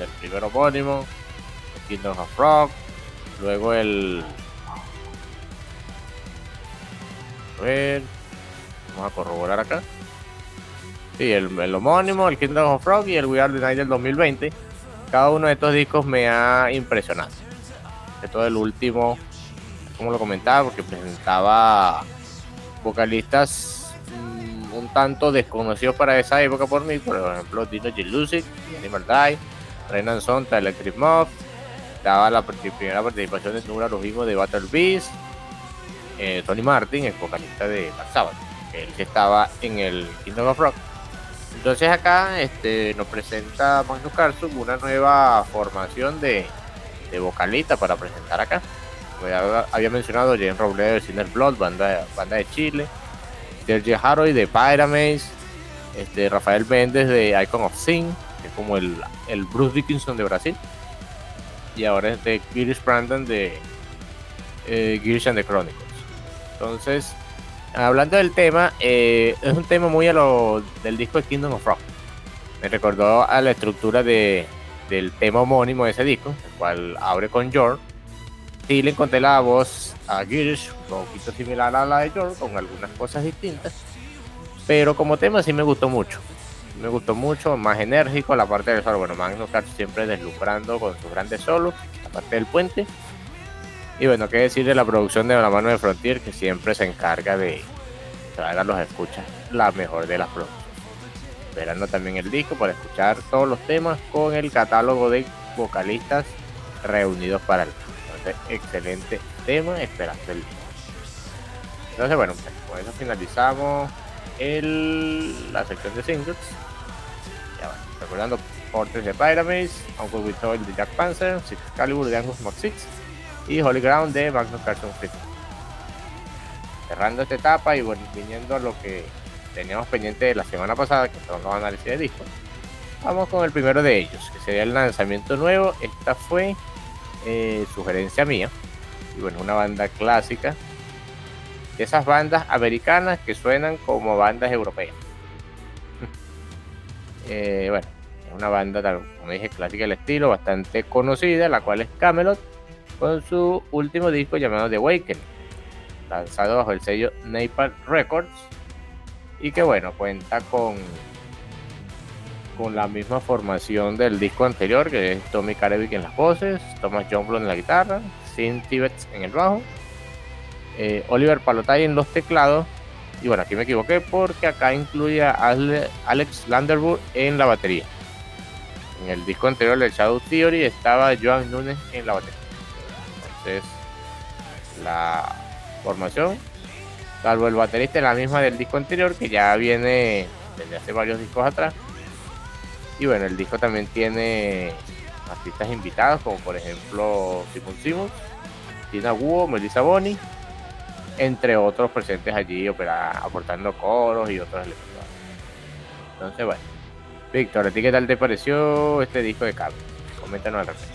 El primero homónimo, Kingdom of Rock, luego el... A ver, vamos a corroborar acá. Sí, el, el homónimo, el Kingdom of Rock y el We Are the Night del 2020. Cada uno de estos discos me ha impresionado. De todo el último, como lo comentaba, porque presentaba vocalistas mm, un tanto desconocidos para esa época por mí, por ejemplo Dino G. Lucic, Animal Die, Renan Sonta, Electric Mob, estaba la primera participación de neurologismo de Battle Beast, eh, Tony Martin, el vocalista de Black Sabbath, él que estaba en el Kingdom of Rock. Entonces acá este, nos presenta Magnus Carlson una nueva formación de, de vocalista para presentar acá. Había mencionado James Robledo de Sinner Blood, banda, banda de Chile, Sergio Haroy de Pyramaze, este, Rafael Méndez de Icon of Sin, como el, el Bruce Dickinson de Brasil, y ahora es de Girish Brandon de eh, Girish and the Chronicles. Entonces, hablando del tema, eh, es un tema muy a lo del disco de Kingdom of Rock. Me recordó a la estructura de, del tema homónimo de ese disco, el cual abre con George sí le encontré la voz a Girish, un poquito similar a la de George, con algunas cosas distintas. Pero como tema sí me gustó mucho. Me gustó mucho, más enérgico la parte del solo. Bueno, Magnus Carlsen siempre deslumbrando con sus grandes solos, la parte del puente. Y bueno, qué decir de la producción de la mano de Frontier, que siempre se encarga de traer a los escuchas la mejor de las producciones. Esperando también el disco para escuchar todos los temas con el catálogo de vocalistas reunidos para el excelente tema, esperando el Entonces, bueno, con eso finalizamos el, la sección de singles. Recordando Portes de Pyramids, Uncle We Told de Jack Panzer, Six Calibur de Angus Max 6 y Holy Ground de Magnus Carlson Free. Cerrando esta etapa y bueno, viniendo a lo que teníamos pendiente de la semana pasada, que son los análisis de disco. Vamos con el primero de ellos, que sería el lanzamiento nuevo. Esta fue eh, sugerencia mía. Y bueno, una banda clásica. De esas bandas americanas que suenan como bandas europeas. Eh, bueno, es una banda, como dije, clásica del estilo, bastante conocida, la cual es Camelot, con su último disco llamado The Awakening, lanzado bajo el sello Napalm Records. Y que bueno, cuenta con con la misma formación del disco anterior, que es Tommy Karevic en las voces, Thomas Johnblon en la guitarra, Sin Tibets en el bajo, eh, Oliver Palotay en los teclados, y bueno, aquí me equivoqué porque acá incluye a Alex Landerwood en la batería. En el disco anterior de Shadow Theory estaba Joan Nunes en la batería. Entonces, la formación, salvo el baterista, es la misma del disco anterior, que ya viene desde hace varios discos atrás y bueno, el disco también tiene artistas invitados, como por ejemplo Simon Simons, Tina Wu, Melissa Boni, entre otros presentes allí aportando coros y otros elementos. Entonces, bueno. Víctor, ¿a ti qué tal te pareció este disco de cable? Coméntanos al respecto.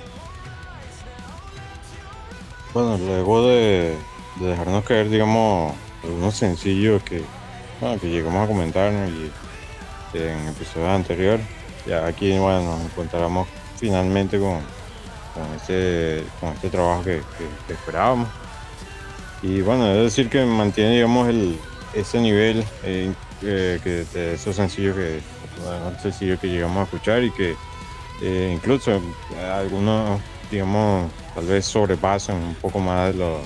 Bueno, luego de, dejarnos caer, digamos, algunos sencillos que, que llegamos a comentar y en episodios anteriores, ya aquí bueno, nos encontramos finalmente con, con, este, con este trabajo que, esperábamos. Y bueno, es decir que mantiene digamos el, ese nivel eh, eh, que de esos sencillos que, sencillos que llegamos a escuchar y que eh, incluso algunos digamos tal vez sobrepasan un poco más de lo,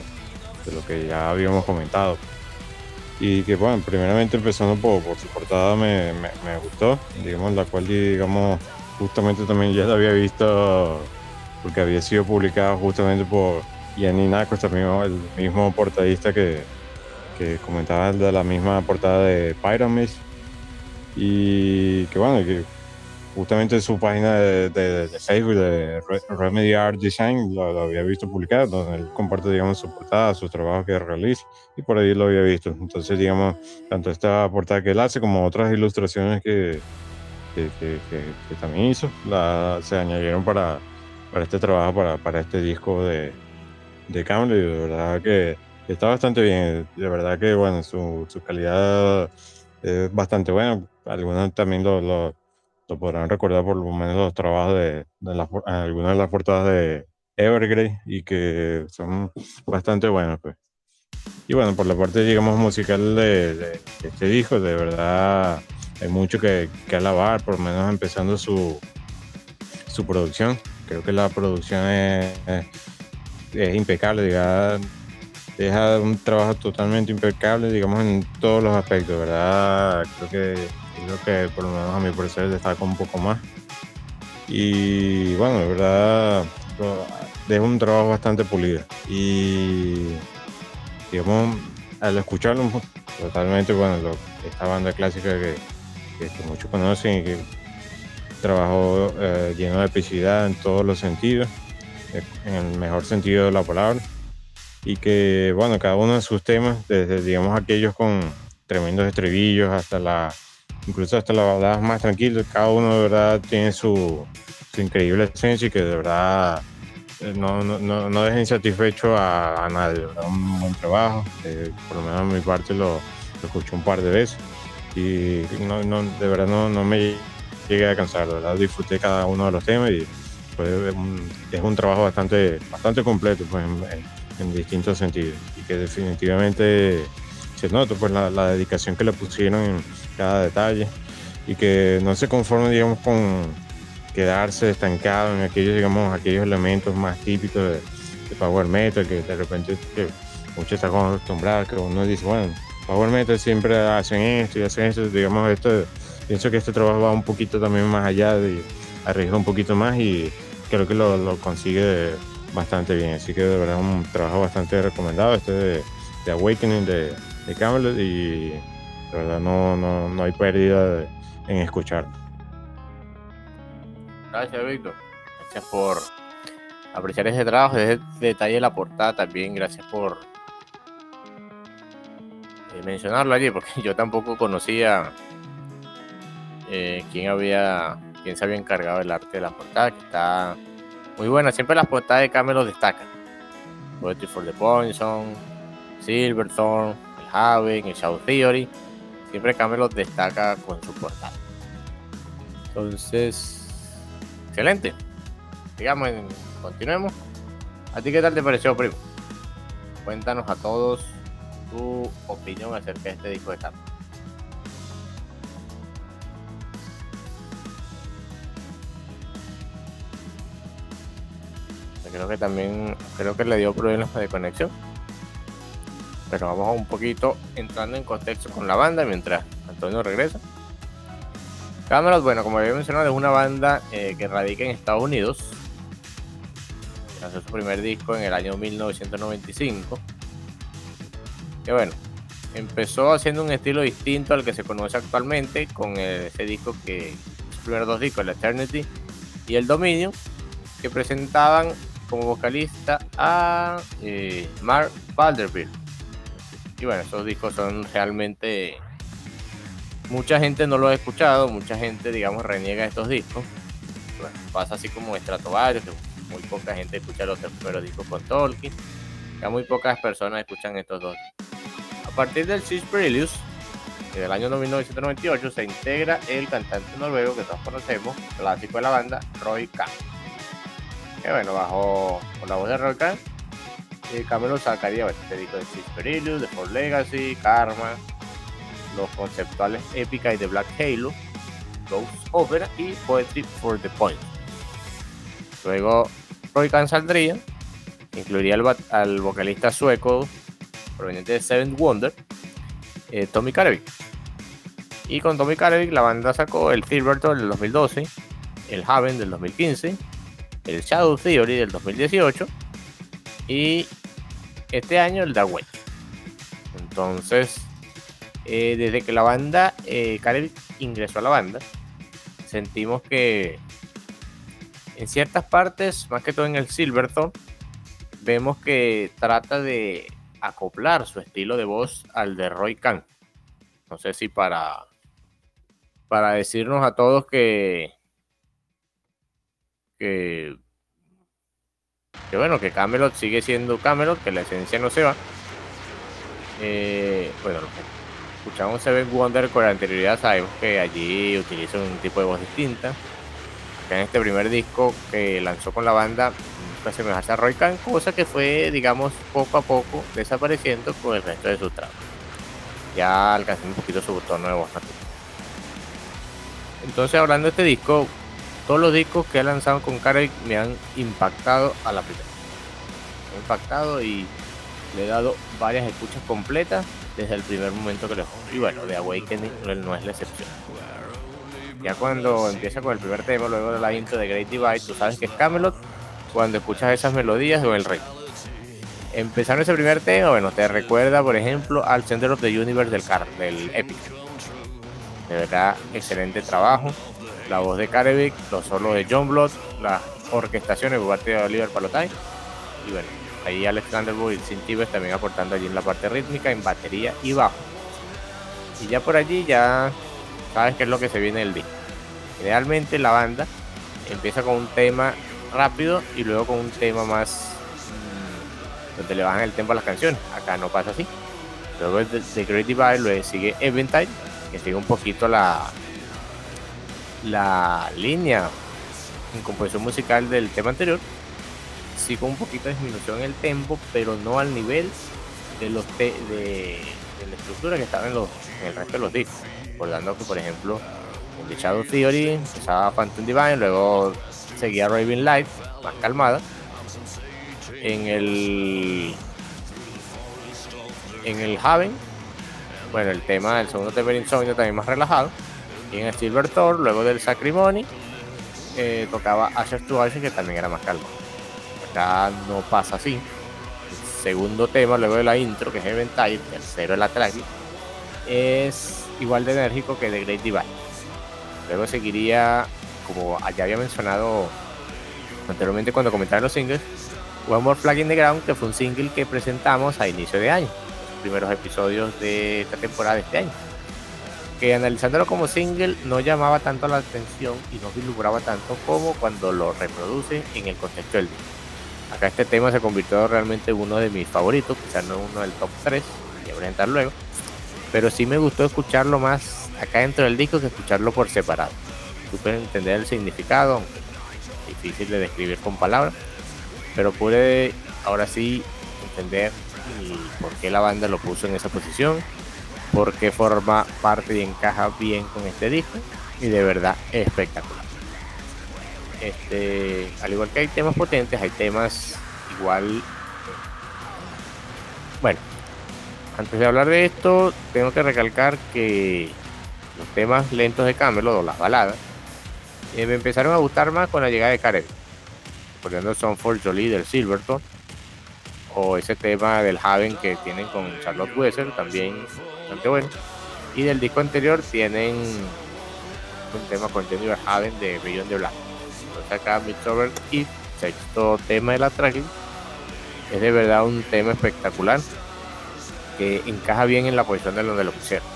de lo que ya habíamos comentado. Y que bueno, primeramente empezando por, su portada me, gustó, digamos, la cual digamos justamente también ya la había visto porque había sido publicada justamente por Yanni Nacos, también el mismo portadista que, que comentaba de la misma portada de Pyramids y que bueno, que justamente su página de, de, de Facebook de Remedy Art Design lo, había visto publicado, donde él comparte, digamos, su portada, sus trabajos que realiza, y por ahí lo había visto. Entonces, digamos, tanto esta portada que él hace como otras ilustraciones que, que, que, también hizo, la, se añadieron para, para este trabajo, para, para este disco de, de Camel, y de verdad que está bastante bien, de verdad que, bueno, su, calidad es bastante buena. Algunos también lo, lo podrán recordar por lo menos los trabajos de, algunas de las portadas de Evergrey y que son bastante buenos. Pues. Y bueno, por la parte, digamos, musical de, este disco, de verdad hay mucho que, que, alabar, por lo menos empezando su, su producción. Creo que la producción es, impecable, digamos, deja un trabajo totalmente impecable, digamos, en todos los aspectos, ¿verdad? Creo que creo que por lo menos a mi parecer destaca un poco más. Y bueno, de verdad, es un trabajo bastante pulido. Y digamos, al escucharlo totalmente, bueno, esta banda clásica que, muchos conocen y que trabajó eh, lleno de epicidad en todos los sentidos, en el mejor sentido de la palabra. Y que, bueno, cada uno de sus temas, desde, digamos, aquellos con tremendos estribillos hasta la incluso hasta la verdad más tranquilo, cada uno de verdad tiene su, increíble esencia y que de verdad eh, no, no, no dejen insatisfecho a, nadie, un buen trabajo, eh, por lo menos a mi parte lo, escuché un par de veces. Y no, no, de verdad no, no me llegué a cansar, verdad disfruté cada uno de los temas y es, un, trabajo bastante, bastante completo pues, en, distintos sentidos. Y que definitivamente se nota pues la, dedicación que le pusieron en, cada detalle. Y que no se conforme, digamos, con quedarse estancado en aquellos, digamos, aquellos elementos más típicos de, Power Metal, que de repente muchos están acostumbrados, que uno dice, bueno, Power Metal siempre hacen esto y hacen esto, digamos, esto, pienso que este trabajo va un poquito también más allá, de arriesgar un poquito más y creo que lo, consigue bastante bien, así que de verdad es un trabajo bastante recomendado, este de, Awakening de, de Camelot y de verdad no, no, no hay pérdida en escuchar. Gracias, Víctor. Gracias por apreciar ese trabajo, ese detalle de la portada también. Gracias por eh, mencionarlo allí, porque yo tampoco conocía eh, quién había, quién se había encargado del arte de la portada, que está muy buena. Siempre las portadas de Camelot destacan. Poetry for the Poison, Silverthorn, el Haven, el Shadow Theory siempre Camelot destaca con su portal. Entonces, excelente. Digamos, continuemos. ¿A ti qué tal te pareció, primo? Cuéntanos a todos tu opinión acerca de este disco de Camelot. Creo que también, creo que le dio problemas de conexión pero vamos un poquito entrando en contexto con la banda mientras Antonio regresa. Camelot, bueno, como había mencionado, es una banda eh, que radica en Estados Unidos. Lanzó su primer disco en el año 1995. Que bueno, empezó haciendo un estilo distinto al que se conoce actualmente, con ese disco que, sus primeros dos discos, el Eternity y el Dominion, que presentaban como vocalista a eh, Mark Vanderbilt y bueno, estos discos son realmente... Mucha gente no lo ha escuchado, mucha gente, digamos, reniega estos discos. Pasa así como Stratovarius, que muy poca gente escucha los primeros discos con Tolkien. Ya muy pocas personas escuchan estos dos. A partir del Six Preludes, del año 1998, se integra el cantante noruego que todos conocemos, clásico de la banda, Roy Khan. Que bueno, bajo con la voz de Khan, eh, Cameron sacaría este disco de Six Perilous, de For Legacy, Karma, los conceptuales Épica y de Black Halo, Ghost Opera y Poetry for the Point. Luego Roy Khan saldría, incluiría al, vocalista sueco proveniente de Seven Wonder, eh, Tommy Karevic. Y con Tommy Karevic la banda sacó el Silverton del 2012, el Haven del 2015, el Shadow Theory del 2018 y este año el Dark Wave. Entonces, eh, desde que la banda, eh, ingresó a la banda, sentimos que en ciertas partes, más que todo en el Silverton, vemos que trata de acoplar su estilo de voz al de Roy Khan. No sé si para, para decirnos a todos que, que, que bueno, que Camelot sigue siendo Camelot, que la esencia no se va. Eh, bueno, escuchamos Seven Wonder con la anterioridad, sabemos que allí utiliza un tipo de voz distinta. en este primer disco que lanzó con la banda, pues se a Roy Khan, cosa que fue, digamos, poco a poco desapareciendo con el resto de su trabajo. Ya alcanzó un poquito su tono de voz natural. Entonces, hablando de este disco, todos los discos que ha lanzado con Carey me han impactado a la primera. Me han impactado y le he dado varias escuchas completas desde el primer momento que lo escucho. Y bueno, de Awakening no es la excepción. Ya cuando empieza con el primer tema, luego de la intro de Great Divide, tú sabes que es Camelot cuando escuchas esas melodías o el rey. Empezando ese primer tema, bueno, te recuerda, por ejemplo, al Center of the Universe del, Car del Epic. De verdad, excelente trabajo. La voz de Karevic, los solos de John Blood, las orquestaciones por parte de Oliver Palotay. Y bueno, ahí Alexander y Sin también aportando allí en la parte rítmica, en batería y bajo. Y ya por allí ya sabes qué es lo que se viene del disco. Idealmente la banda empieza con un tema rápido y luego con un tema más mm, donde le bajan el tempo a las canciones. Acá no pasa así. Luego de, The Great Divide sigue Eventide, que sigue un poquito la, la línea en composición musical del tema anterior. Sí con un poquito de disminución en el tempo, pero no al nivel de los de, la estructura que estaba en, los, en el resto de los discos. Recordando que, por ejemplo, en The Shadow Theory empezaba Phantom Divine, luego seguía Raven Light, más calmada. En el en el Haven, bueno, el tema del segundo tema de Insomnio también más relajado. Y en el Silver Thor, luego del Sacrimony, eh, tocaba Ashes to Ashes, que también era más calmo. Acá no pasa así. El segundo tema, luego de la intro, que es Eventide, tercero la track, es igual de enérgico que The Great Divide. Luego seguiría como ya había mencionado anteriormente cuando comentaron los singles, One More Flag in the Ground, que fue un single que presentamos a inicio de año, los primeros episodios de esta temporada de este año. Que analizándolo como single no llamaba tanto la atención y no vislumbraba tanto como cuando lo reproduce en el contexto del disco. Acá este tema se convirtió realmente en uno de mis favoritos, quizás no uno del top 3, voy a presentar luego, pero sí me gustó escucharlo más acá dentro del disco que escucharlo por separado supe entender el significado, difícil de describir con palabras, pero pude ahora sí entender por qué la banda lo puso en esa posición, por qué forma parte y encaja bien con este disco, y de verdad es espectacular. Este, al igual que hay temas potentes, hay temas igual. Bueno, antes de hablar de esto, tengo que recalcar que los temas lentos de Camelot o las baladas eh, me empezaron a gustar más con la llegada de Karen. Poniendo Son for Jolie del Silverton. O ese tema del Haven que tienen con Charlotte Wesser, también bastante bueno. Y del disco anterior tienen un tema con Jennifer Haven de Beyond the Black. Entonces acá Midsommar y sexto tema de la tracking. Es de verdad un tema espectacular que encaja bien en la posición de donde lo pusieron.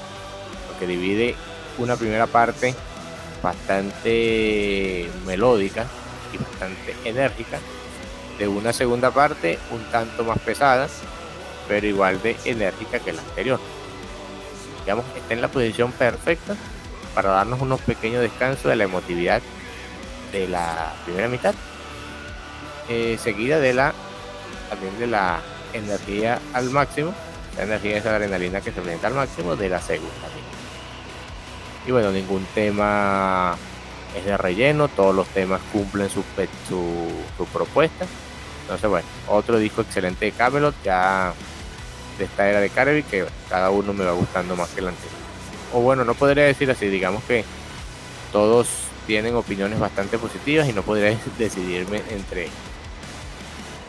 Porque divide una primera parte bastante melódica y bastante enérgica. De una segunda parte un tanto más pesada, pero igual de enérgica que la anterior. Digamos, está en la posición perfecta para darnos unos pequeños descansos de la emotividad de la primera mitad, eh, seguida de la también de la energía al máximo, la energía de esa adrenalina que se presenta al máximo de la segunda y bueno, ningún tema es de relleno, todos los temas cumplen su, su, propuesta. Entonces, bueno, otro disco excelente de Camelot, ya de esta era de Carevic, que cada uno me va gustando más que el anterior. O bueno, no podría decir así, digamos que todos tienen opiniones bastante positivas y no podría decidirme entre,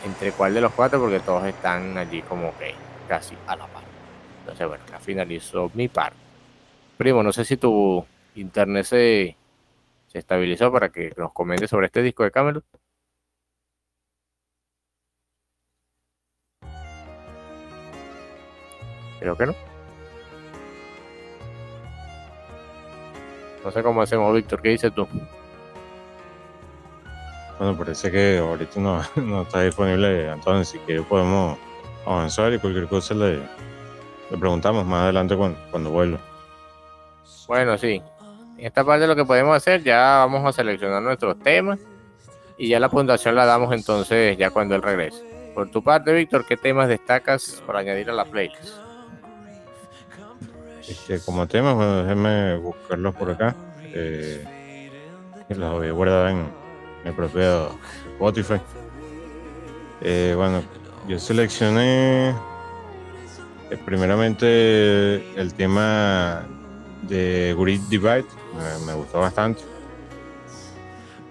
entre cuál de los cuatro, porque todos están allí como que casi a la par. Entonces, bueno, ya finalizó mi parte. Primo, no sé si tu internet se, se estabilizó para que nos comente sobre este disco de Camelot. Creo que no. No sé cómo hacemos, Víctor. ¿Qué dices tú? Bueno, parece que ahorita no, no está disponible Antonio, así que podemos avanzar y cualquier cosa le, le preguntamos más adelante cuando, cuando vuelva. Bueno, sí. En esta parte lo que podemos hacer, ya vamos a seleccionar nuestros temas y ya la puntuación la damos entonces ya cuando él regrese. Por tu parte, Víctor, ¿qué temas destacas para añadir a la playlist? Este, como temas, bueno, déjenme buscarlos por acá. Eh, los voy a guardar en mi propio Spotify. Eh, bueno, yo seleccioné eh, primeramente el tema de Grid Divide, me, me gustó bastante.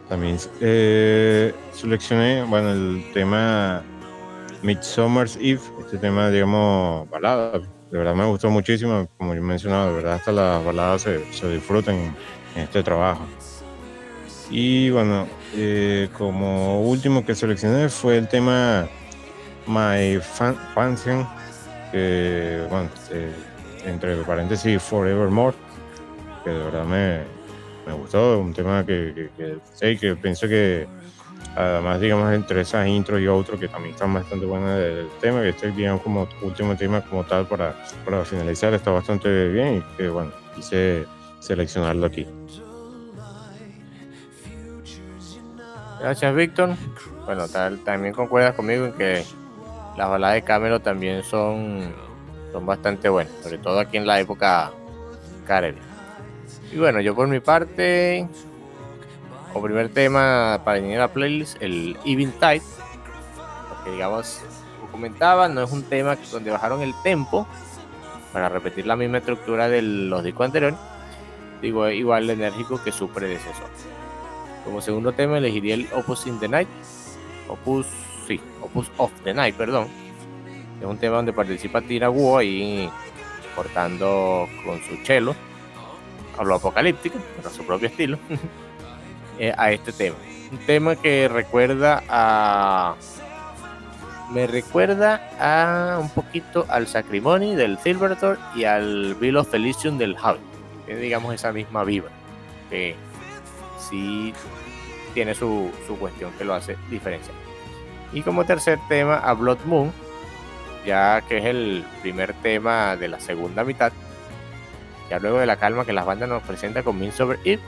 También eh, seleccioné, bueno, el tema Midsummer's Eve, este tema, digamos, balada. De verdad me gustó muchísimo, como yo he mencionado, de verdad hasta las baladas se, se disfrutan en, este trabajo. Y bueno, eh, como último que seleccioné fue el tema My Fan eh, entre paréntesis Forevermore, que de verdad me, me gustó, un tema que, que, que que pienso que además digamos entre esas intros y otros que también están bastante buenas del tema, que este digamos como último tema como tal para, para finalizar está bastante bien y que bueno, quise seleccionarlo aquí. Gracias, Víctor. Bueno, tal, también concuerdas conmigo en que las baladas de Camelo también son, son bastante buenas, sobre todo aquí en la época caribe. Y bueno, yo por mi parte, como primer tema para a la playlist, el Eventide, porque digamos, como comentaba, no es un tema donde bajaron el tempo para repetir la misma estructura de los discos anteriores, digo, igual de enérgico que su predecesor. Como segundo tema elegiría el Opus in the Night. Opus, sí, Opus of the Night, perdón. Es un tema donde participa Tina Wu ahí cortando con su cello. Hablo apocalíptico, pero a su propio estilo. eh, a este tema. Un tema que recuerda a. Me recuerda a un poquito al Sacrimony del Silvertor y al Bill of Felicium del Hobbit. Tiene, digamos, esa misma vibra. Que sí tiene su, su, cuestión que lo hace diferencial. Y como tercer tema a Blood Moon, ya que es el primer tema de la segunda mitad, ya luego de la calma que las bandas nos presenta con Means Over Eve,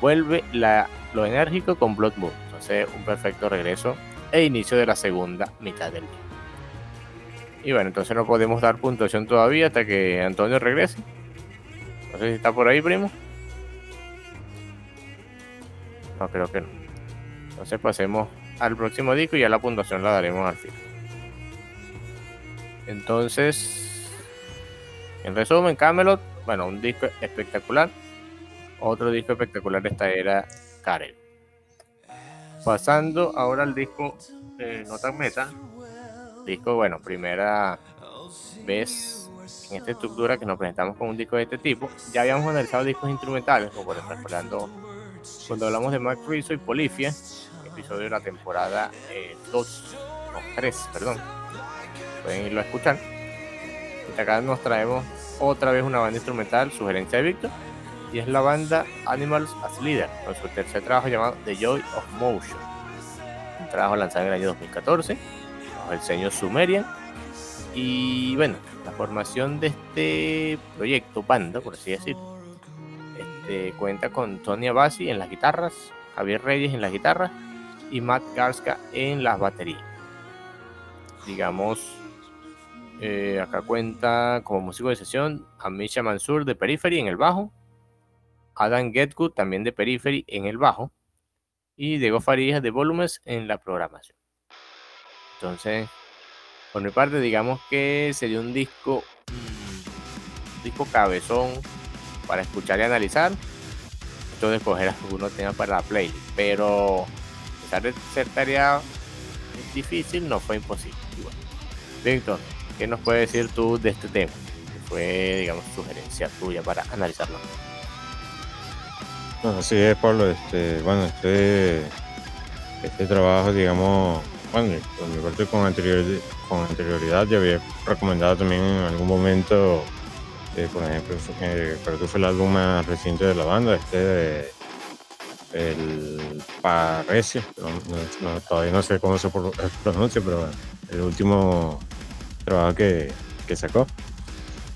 vuelve la, lo enérgico con Blood Moon. Entonces un perfecto regreso e inicio de la segunda mitad del día. Y bueno, entonces no podemos dar puntuación todavía hasta que Antonio regrese. No sé si está por ahí, primo. No, creo que no. Entonces pasemos al próximo disco y ya la puntuación la daremos al final. Entonces, en resumen, Camelot, bueno, un disco espectacular. Otro disco espectacular esta era Pasando ahora al disco eh, Metal. Disco, bueno, primera vez en esta estructura que nos presentamos con un disco de este tipo. Ya habíamos analizado discos instrumentales, como por ejemplo, recordando cuando hablamos de Mark Rizzo y Polifia, episodio de la temporada 2, eh, no, 3, perdón. Pueden irlo a escuchar. Y acá nos traemos otra vez una banda instrumental, sugerencia de Víctor, y es la banda Animals as Leader, con su tercer trabajo llamado The Joy of Motion. Un trabajo lanzado en el año 2014, bajo el sello Sumerian. Y bueno, la formación de este proyecto, banda, por así decirlo, este, cuenta con Tony Abasi en las guitarras, Javier Reyes en las guitarras y Matt Garska en las baterías. Digamos, eh, acá cuenta como músico de sesión a Misha Mansur de Periphery en el bajo, Adam Getgood también de Periphery en el bajo y Diego Farías de Volumes en la programación. Entonces, por mi parte, digamos que sería un disco, un disco cabezón para escuchar y analizar. Esto de escoger algunos temas para la playlist, pero a pesar de ser tarea difícil, no fue imposible. Bueno, Víctor, ¿qué nos puedes decir tú de este tema? Que fue, digamos, sugerencia tuya para analizarlo. No, así es, Pablo. Este, bueno, este, este trabajo, digamos, bueno, con, anterioridad, con anterioridad ya había recomendado también en algún momento, eh, por ejemplo, eh, creo que fue el álbum más reciente de la banda, este de el Parece, todavía no sé cómo se pronuncia, pero el último trabajo que, que sacó.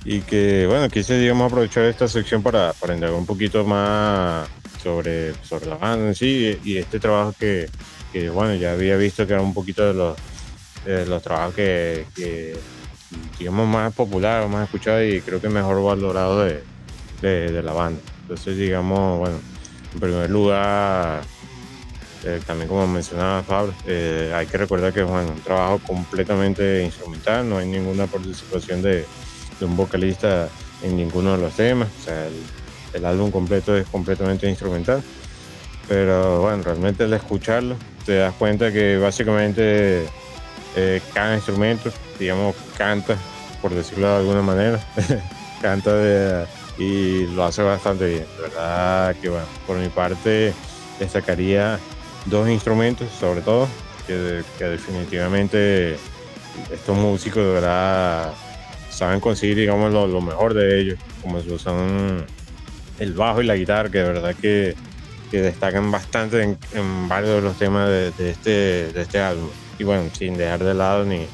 Y que, bueno, quise, digamos, aprovechar esta sección para, para indagar un poquito más sobre, sobre la banda en sí y, este trabajo que, que, bueno, ya había visto que era un poquito de los, los trabajos que, que, digamos, más populares, más escuchados y creo que mejor valorado de, de, la banda. Entonces, digamos, bueno, en primer lugar, eh, también como mencionaba Pablo, eh, hay que recordar que es bueno, un trabajo completamente instrumental, no hay ninguna participación de, de, un vocalista en ninguno de los temas, o sea, el, álbum completo es completamente instrumental, pero bueno, realmente al escucharlo te das cuenta que básicamente eh, cada instrumento, digamos, canta, por decirlo de alguna manera, canta y lo hace bastante bien. De verdad que bueno, por mi parte destacaría dos instrumentos sobre todo, que, definitivamente estos músicos de verdad saben conseguir digamos lo, mejor de ellos, como son el bajo y la guitarra, que de verdad que, que destacan bastante en, varios de los temas de, este, de este álbum. Y bueno, sin dejar de lado ni,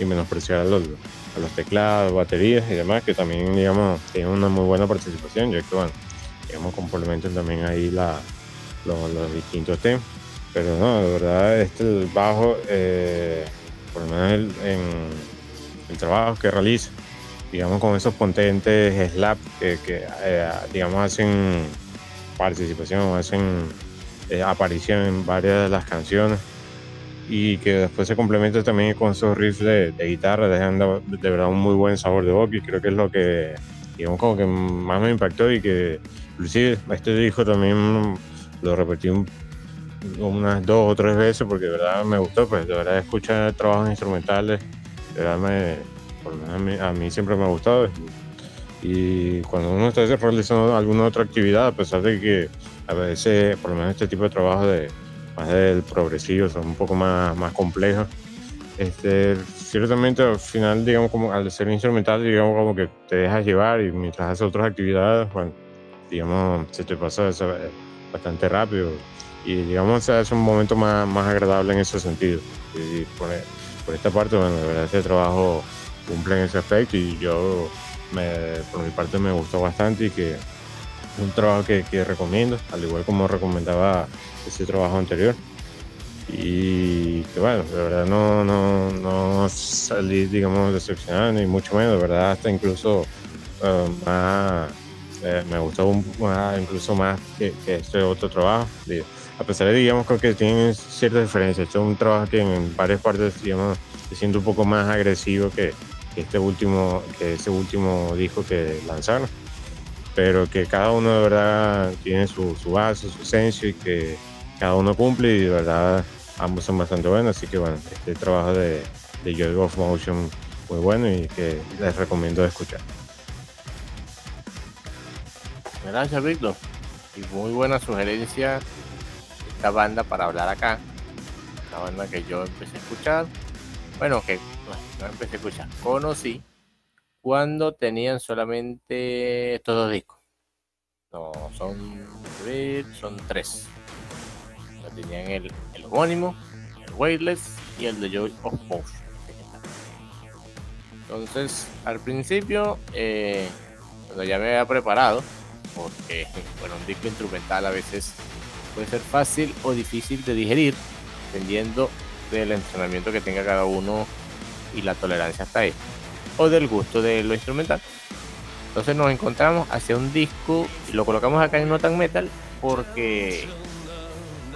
ni menospreciar a los, a los teclados, baterías y demás, que también, digamos, tienen una muy buena participación, ya que, bueno, digamos, complementan también ahí la, los, distintos temas. Pero no, de verdad, este bajo, eh, por lo menos en el trabajo que realiza, digamos, con esos potentes slap que, eh, digamos, hacen participación, hacen eh, aparición en varias de las canciones. Y que después se complementa también con esos riffs de, guitarra, dejando de verdad un muy buen sabor de boca y creo que es lo que, digamos, como que más me impactó y que, inclusive, este disco también lo repetí unas dos o tres veces porque de verdad me gustó, pues de verdad escuchar trabajos instrumentales, de verdad me, por lo menos a mí, siempre me ha gustado. Y cuando uno está realizando alguna otra actividad, a pesar de que a veces, por lo menos este tipo de trabajo de más del progresivo, son un poco más, más complejos. Este, ciertamente al final, digamos, como al ser instrumental, digamos, como que te dejas llevar y mientras haces otras actividades, bueno, digamos, se te pasa bastante rápido y digamos, hace un momento más, más agradable en ese sentido. Y por, por esta parte, bueno, de verdad, este trabajo cumple en ese aspecto y yo, me, por mi parte, me gustó bastante y que un trabajo que, que, recomiendo, al igual como recomendaba ese trabajo anterior. Y que bueno, de verdad no, no, no salí, digamos, decepcionado, ni mucho menos, de verdad, hasta incluso eh, más, eh, me gustó un, más, incluso más que, este otro trabajo. A pesar de, digamos, que tienen ciertas diferencias, este es un trabajo que en varias partes, digamos, se siente un poco más agresivo que, este último, que ese último disco que lanzaron. Pero que cada uno de verdad tiene su, su base, su esencia y que cada uno cumple y de verdad ambos son bastante buenos, así que bueno, este trabajo de, de Joy of Motion muy bueno y que les recomiendo escuchar. Gracias Víctor. Y muy buena sugerencia esta banda para hablar acá, la banda que yo empecé a escuchar, bueno que empecé a escuchar, conocí cuando tenían solamente estos dos discos. No, son, son tres. tenían el, el homónimo, el Weightless y el de Joy of Motion. Entonces, al principio, eh, cuando ya me había preparado, porque bueno, un disco instrumental a veces puede ser fácil o difícil de digerir, dependiendo del entrenamiento que tenga cada uno y la tolerancia hasta ahí o del gusto de lo instrumental. Entonces nos encontramos hacia un disco y lo colocamos acá en Notan Metal porque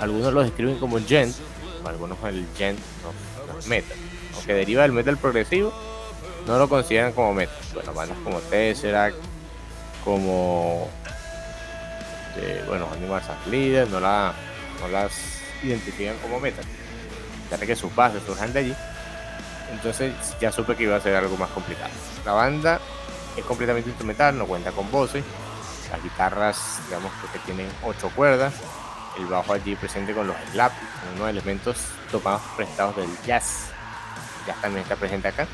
algunos lo describen como gent, algunos el gent no, metal, aunque deriva del metal progresivo, no lo consideran como metal. Bueno, bandas como Tesseract, como este, bueno, Animal no, la, no las identifican como metal, ya que sus bases surjan de allí entonces ya supe que iba a ser algo más complicado. La banda es completamente instrumental, no cuenta con voces. Las guitarras, digamos que tienen ocho cuerdas. El bajo allí presente con los slaps, unos elementos tomados prestados del jazz. Ya también está presente acá,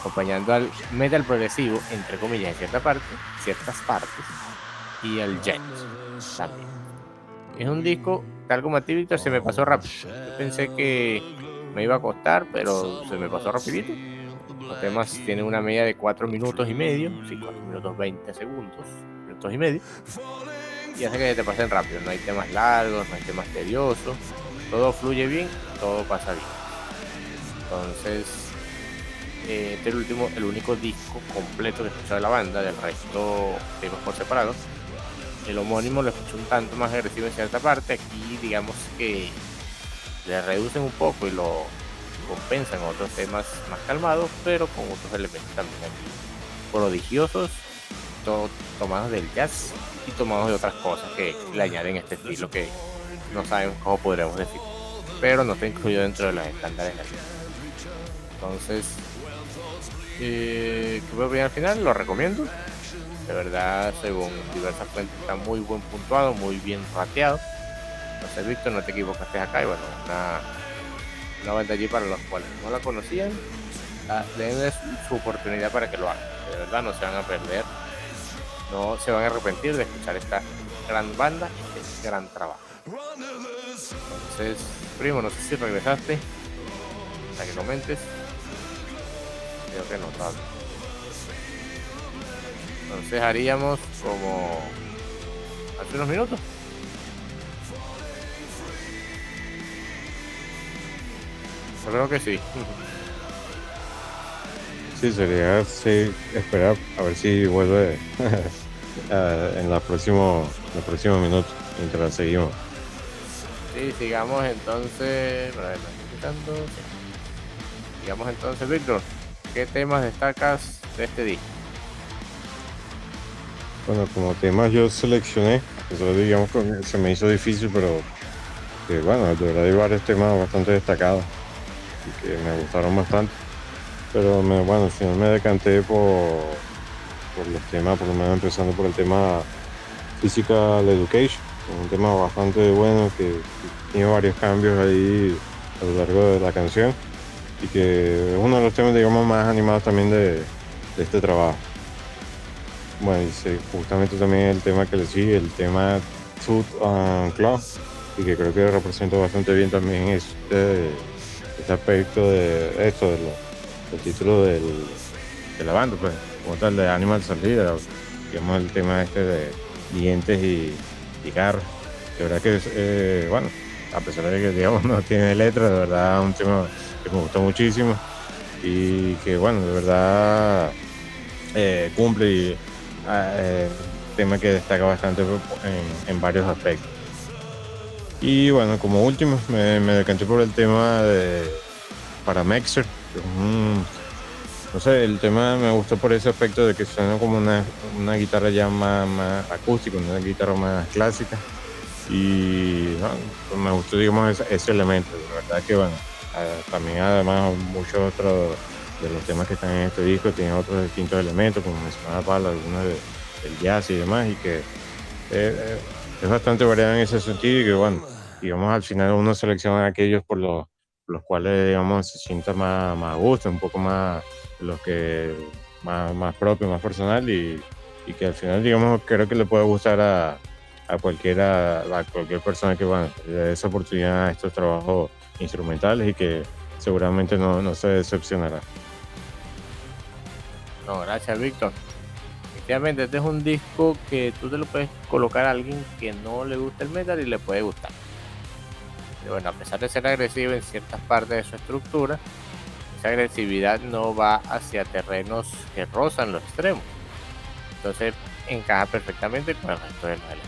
acompañando al metal progresivo, entre comillas, en cierta parte, ciertas partes, y al jazz también. Es un disco, tal como a se me pasó rápido. Yo pensé que me iba a costar, pero se me pasó rapidito. Los temas tienen una media de 4 minutos y medio, sí, 4 minutos 20 segundos, minutos y medio. Y hace que te pasen rápido, no hay temas largos, no hay temas tediosos, todo fluye bien, todo pasa bien. Entonces, eh, este es el último, el único disco completo que he escuchado de la banda, del resto temas por separado. El homónimo lo escuché un tanto más agresivo en cierta parte, aquí digamos que le reducen un poco y lo compensan otros temas más calmados, pero con otros elementos también aquí prodigiosos, tomados del jazz y tomados de otras cosas que le añaden este estilo que no sabemos cómo podríamos decir, pero no está incluido dentro de los estándares Entonces, eh, ¿qué voy a al final? Lo recomiendo. De verdad, según diversas fuentes, está muy buen puntuado, muy bien rateado. Entonces, Víctor, no te equivocaste acá. Y bueno, una, una banda allí para los cuales no la conocían, den su oportunidad para que lo hagan. De verdad, no se van a perder, no se van a arrepentir de escuchar esta gran banda este gran trabajo. Entonces, primo, no sé si regresaste para que comentes. Creo que no, todavía. Entonces haríamos como hace unos minutos. Creo que sí. Sí, sería sí, esperar a ver si vuelve en los próximos próximo minutos mientras seguimos. Sí, sigamos entonces. Sigamos entonces, Víctor. ¿Qué temas destacas de este día? Bueno, como temas yo seleccioné, eso digamos que se me hizo difícil, pero que bueno, de verdad hay varios temas bastante destacados y que me gustaron bastante. Pero bueno, al final me decanté por, por los temas, por lo menos empezando por el tema Physical Education, un tema bastante bueno que tiene varios cambios ahí a lo largo de la canción y que es uno de los temas digamos más animados también de este trabajo. Bueno, y justamente también el tema que le sigue, el tema Tooth and Claw, y que creo que representa bastante bien también este, este aspecto de esto, del, título de la banda, pues, como tal, de Animal Salida, digamos el tema este de dientes y, y garras. De verdad que, eh, bueno, a pesar de que, digamos, no tiene letra, de verdad un tema que me gustó muchísimo y que, bueno, de verdad eh, cumple y eh, tema que destaca bastante en, varios aspectos. Y bueno, como último, me, decanté por el tema de para Mexer. no sé, el tema me gustó por ese aspecto de que suena como una, una guitarra ya más, más, acústica, una guitarra más clásica. Y pues me gustó, digamos, ese, elemento. La verdad que, bueno, también además muchos otros de los temas que están en este disco tienen otros distintos elementos, como mencionaba Pablo, algunos de, del jazz y demás, y que eh, eh, es bastante variado en ese sentido y que, bueno, digamos, al final uno selecciona aquellos por los, los cuales, digamos, se sienta más, más a gusto, un poco más los que más, más propio, más personal y, y que al final, digamos, creo que le puede gustar a, a cualquiera, a cualquier persona que bueno, le dé esa oportunidad a estos trabajos instrumentales y que seguramente no, no se decepcionará. No, gracias, Víctor. Efectivamente, este es un disco que tú te lo puedes colocar a alguien que no le gusta el metal y le puede gustar. Pero bueno, a pesar de ser agresivo en ciertas partes de su estructura, esa agresividad no va hacia terrenos que rozan los extremos. Entonces encaja perfectamente con el resto del metal.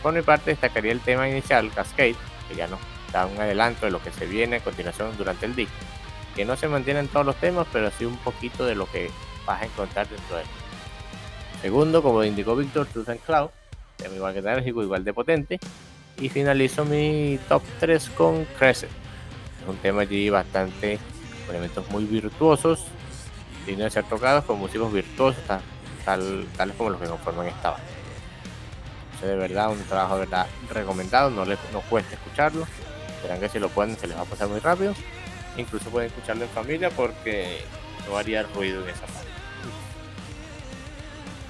Por mi parte destacaría el tema inicial, Cascade, que ya nos da un adelanto de lo que se viene a continuación durante el disco que no se mantienen todos los temas, pero sí un poquito de lo que vas a encontrar dentro de él. Segundo, como indicó Víctor, Truth and Cloud, tema igual que enérgico, igual de potente. Y finalizo mi top 3 con Crescent. Es un tema allí bastante, con elementos muy virtuosos, dignos de ser tocados con músicos virtuosos, tal, tales como los que conforman esta banda. de verdad, un trabajo de verdad recomendado, no les no cuesta escucharlo. Verán que si lo pueden se les va a pasar muy rápido. Incluso pueden escucharlo en familia porque no haría ruido en esa parte.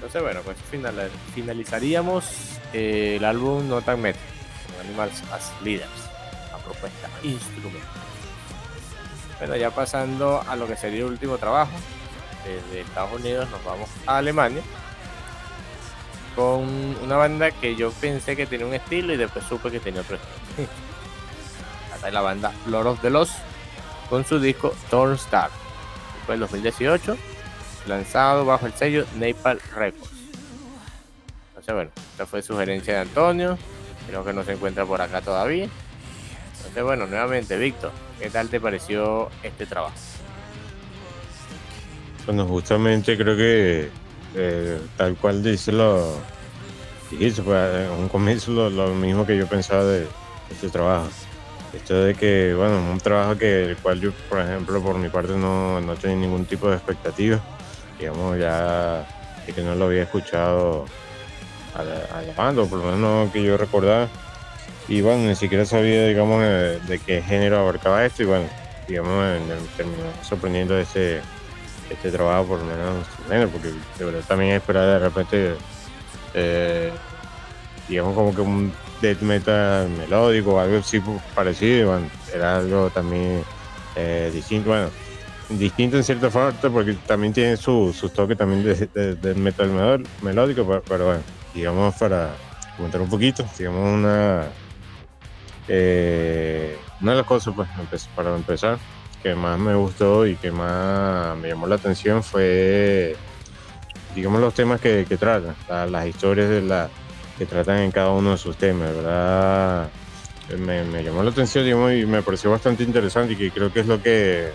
Entonces bueno, pues final, finalizaríamos eh, el álbum No Tan Metal, Animals as Leaders, la propuesta instrumento. Bueno, ya pasando a lo que sería el último trabajo, desde Estados Unidos nos vamos a Alemania con una banda que yo pensé que tenía un estilo y después supe que tenía otro estilo. Acá la banda Lord of the Lost con su disco Torn Star. Fue en 2018, lanzado bajo el sello Napalm Records. Entonces, bueno, esta fue sugerencia de Antonio. Creo que no se encuentra por acá todavía. Entonces, bueno, nuevamente, Víctor, ¿qué tal te pareció este trabajo? Bueno, justamente creo que eh, tal cual dice lo dijiste, pues, en un comienzo lo, mismo que yo pensaba de este trabajo. Esto de que, bueno, un trabajo que el cual yo, por ejemplo, por mi parte no, no tenía ningún tipo de expectativa. Digamos, ya que no lo había escuchado a la, banda, por lo menos que yo recordaba. Y bueno, ni siquiera sabía, digamos, eh, de, qué género abarcaba esto. Y bueno, digamos, terminó sorprendiendo ese, este trabajo, por lo menos, porque de verdad también esperaba de repente, eh, digamos, como que un death metal melódico o algo así parecido. Bueno, era algo también eh, distinto. Bueno, distinto en cierta forma, porque también tiene su, su toque también de, metal melódico, pero, bueno, digamos, para comentar un poquito, digamos, una, eh, una de las cosas, pues, para empezar, que más me gustó y que más me llamó la atención fue, digamos, los temas que, tratan, las historias de la, que tratan en cada uno de sus temas, ¿verdad? Me, me llamó la atención digamos, y me pareció bastante interesante y que creo que es lo que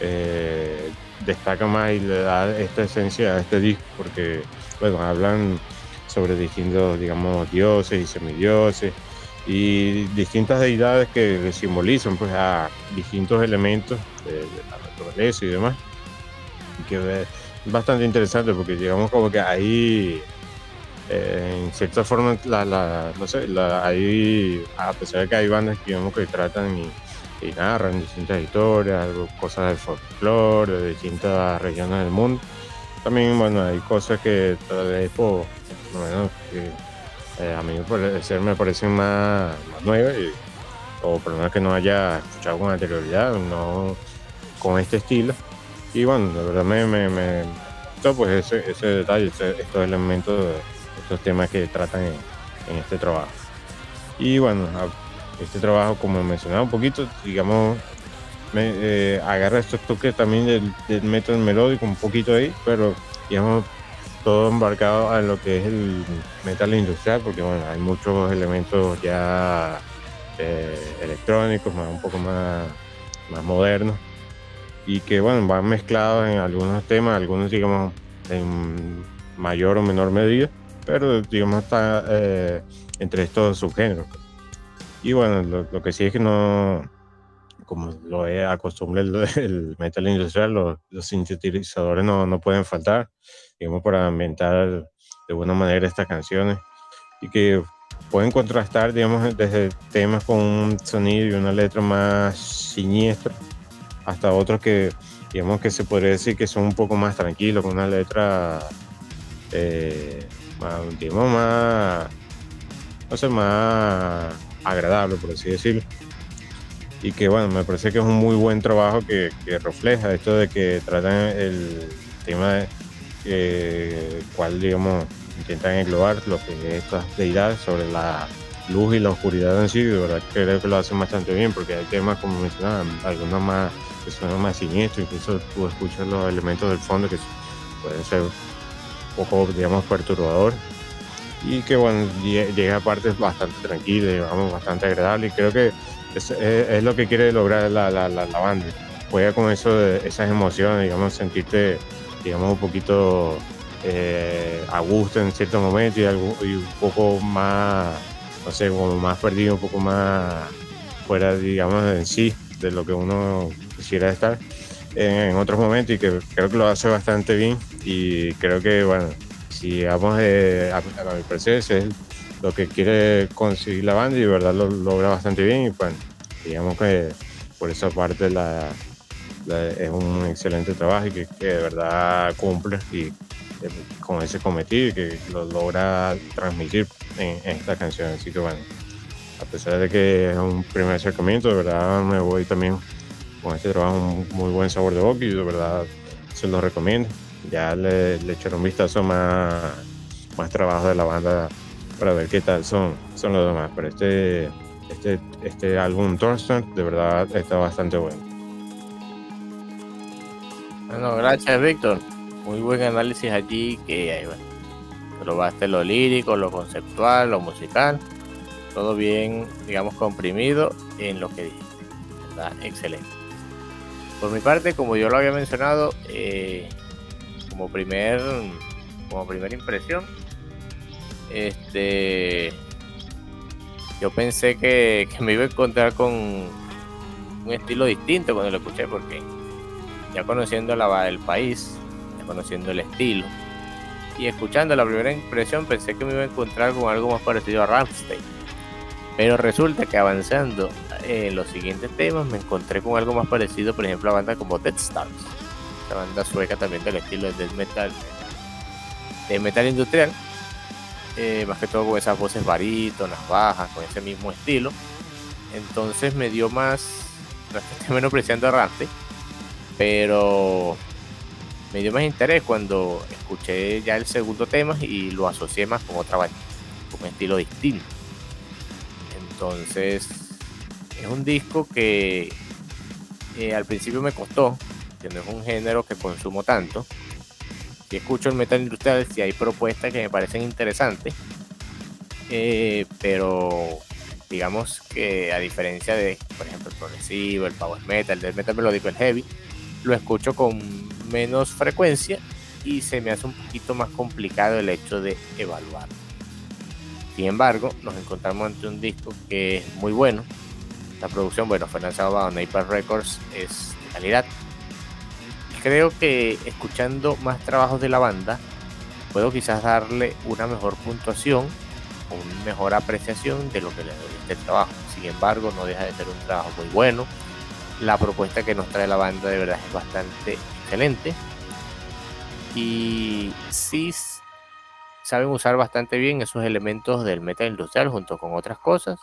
eh, destaca más y le da esta esencia a este disco, porque bueno, hablan sobre distintos, digamos, dioses y semidioses y distintas deidades que simbolizan pues a distintos elementos de, la naturaleza y demás. Que es bastante interesante porque digamos como que ahí eh, en cierta forma la, no sé, ahí a pesar de que hay bandas que digamos que tratan y y narran distintas historias, cosas del folclore, de distintas regiones del mundo. También, bueno, hay cosas que tal vez, por que eh, a mí me, me parecen más, nuevas, o por lo menos que no haya escuchado con anterioridad, no con este estilo. Y bueno, de verdad me, me, me pues ese, ese detalle, estos elementos, estos temas que tratan en, en este trabajo. Y bueno, este trabajo, como mencionaba un poquito, digamos, eh, agarra estos toques también del, del metal melódico un poquito ahí, pero digamos, todo embarcado a lo que es el metal industrial, porque bueno, hay muchos elementos ya eh, electrónicos, más, un poco más, más modernos, y que bueno, van mezclados en algunos temas, algunos digamos en mayor o menor medida, pero digamos está eh, entre estos subgéneros. Y bueno, lo, que sí es que no, como lo acostumbrado el, metal industrial, los, sintetizadores no, no, pueden faltar, digamos, para ambientar de buena manera estas canciones. Y que pueden contrastar, digamos, desde temas con un sonido y una letra más siniestra hasta otros que, digamos, que se podría decir que son un poco más tranquilos, con una letra, eh, digamos, más, no sé, más agradable, por así decirlo. Y que bueno, me parece que es un muy buen trabajo que, refleja esto de que tratan el tema de eh, digamos, intentan englobar lo que es estas deidades sobre la luz y la oscuridad en sí, de verdad creo que lo hacen bastante bien, porque hay temas, como mencionaba, algunos más que son más siniestros, incluso tú escuchas los elementos del fondo que pueden ser un poco, digamos, perturbadores y que bueno, llega a partes bastante tranquilas, digamos, bastante agradables y creo que es, lo que quiere lograr la, la, la, banda. Juega con eso, esas emociones, digamos, sentirte, digamos, un poquito eh, a gusto en ciertos momentos y un poco más, no sé, como más perdido, un poco más fuera, digamos, en sí, de lo que uno quisiera estar en, en otros momentos y que creo que lo hace bastante bien y creo que, bueno, si vamos a, mi parecer, es lo que quiere conseguir la banda y de verdad lo logra bastante bien y pues digamos que por esa parte la, es un excelente trabajo y que, de verdad cumple y eh, con ese cometido y que lo logra transmitir en, esta canción. Así que bueno, a pesar de que es un primer acercamiento, de verdad me voy también con este trabajo un muy buen sabor de boca y de verdad se lo recomiendo. Ya le, le echaron un vistazo más, más trabajo de la banda para ver qué tal son, son los demás. Pero este, este, este álbum Thorsten de verdad está bastante bueno. Bueno, gracias Víctor. Muy buen análisis allí que bueno, probaste lo lírico, lo conceptual, lo musical. Todo bien, digamos, comprimido en lo que dije. Excelente. Por mi parte, como yo lo había mencionado, eh, como primer como primera impresión, este yo pensé que, me iba a encontrar con un estilo distinto cuando lo escuché porque ya conociendo el país, ya conociendo el estilo y escuchando la primera impresión pensé que me iba a encontrar con algo más parecido a Ramstein. Pero resulta que avanzando en los siguientes temas me encontré con algo más parecido, por ejemplo, a bandas como Dead Stars, la banda sueca también del estilo de death metal, de metal industrial, eh, más que todo con esas voces barítonas, bajas, con ese mismo estilo. Entonces me dio más, bastante menospreciando a pero me dio más interés cuando escuché ya el segundo tema y lo asocié más con otra banda, con un estilo distinto. Entonces, es un disco que eh, al principio me costó, que no es un género que consumo tanto. Si escucho el metal industrial, si hay propuestas que me parecen interesantes, eh, pero digamos que a diferencia de, por ejemplo, el progresivo, el power metal, el metal melódico, el heavy, lo escucho con menos frecuencia y se me hace un poquito más complicado el hecho de evaluar. Sin embargo, nos encontramos ante un disco que es muy bueno. La producción, bueno, fue lanzado bajo Napalm Records, es de calidad. Creo que escuchando más trabajos de la banda, puedo quizás darle una mejor puntuación una mejor apreciación de lo que le doy este trabajo. Sin embargo, no deja de ser un trabajo muy bueno la propuesta que nos trae la banda de verdad es bastante excelente. Y sí saben usar bastante bien esos elementos del metal industrial junto con otras cosas,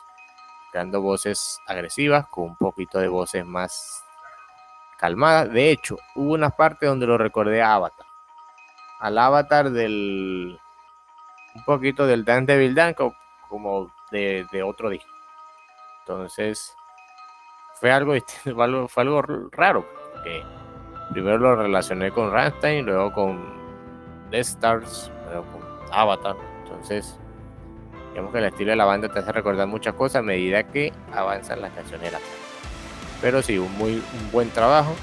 creando voces agresivas con un poquito de voces más De hecho, hubo una parte donde lo recordé a Avatar. Al Avatar del. Un poquito del Dan Devil Dan como de, otro disco. Entonces, fue algo fue algo, raro. primero lo relacioné con Rammstein, luego con Death Stars, luego con Avatar. Entonces, digamos que el estilo de la banda te hace recordar muchas cosas a medida que avanzan las canciones Pero sí, un muy un buen trabajo.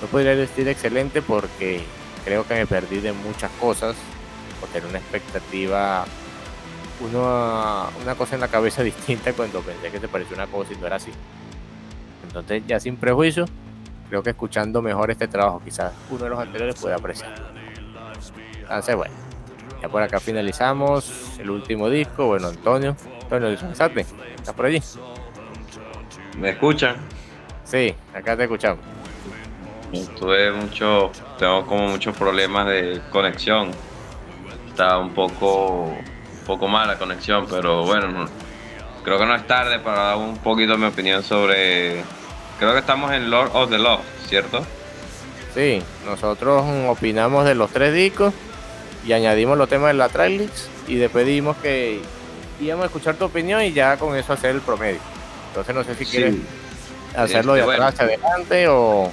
No podría decir excelente porque creo que me perdí de muchas cosas por tener una expectativa, una, una cosa en la cabeza distinta cuando pensé que te pareció una cosa y no era así. Entonces, ya sin prejuicio, creo que escuchando mejor este trabajo, quizás uno de los anteriores puede apreciar. Entonces, bueno, ya por acá finalizamos el último disco. Bueno, Antonio, Antonio, ¿estás por allí? ¿Me escuchan? Sí, acá te escuchamos. Tuve mucho, tengo como muchos problemas de conexión. Está un poco, un poco mala conexión, pero bueno, creo que no es tarde para dar un poquito mi opinión sobre Creo que estamos en Lord of the Lost, ¿cierto? Sí, nosotros opinamos de los tres discos y añadimos los temas de la tracklist y después dijimos que íbamos a escuchar tu opinión y ya con eso hacer el promedio. Entonces no sé si quieres hacerlo de este, atrás hacia adelante o,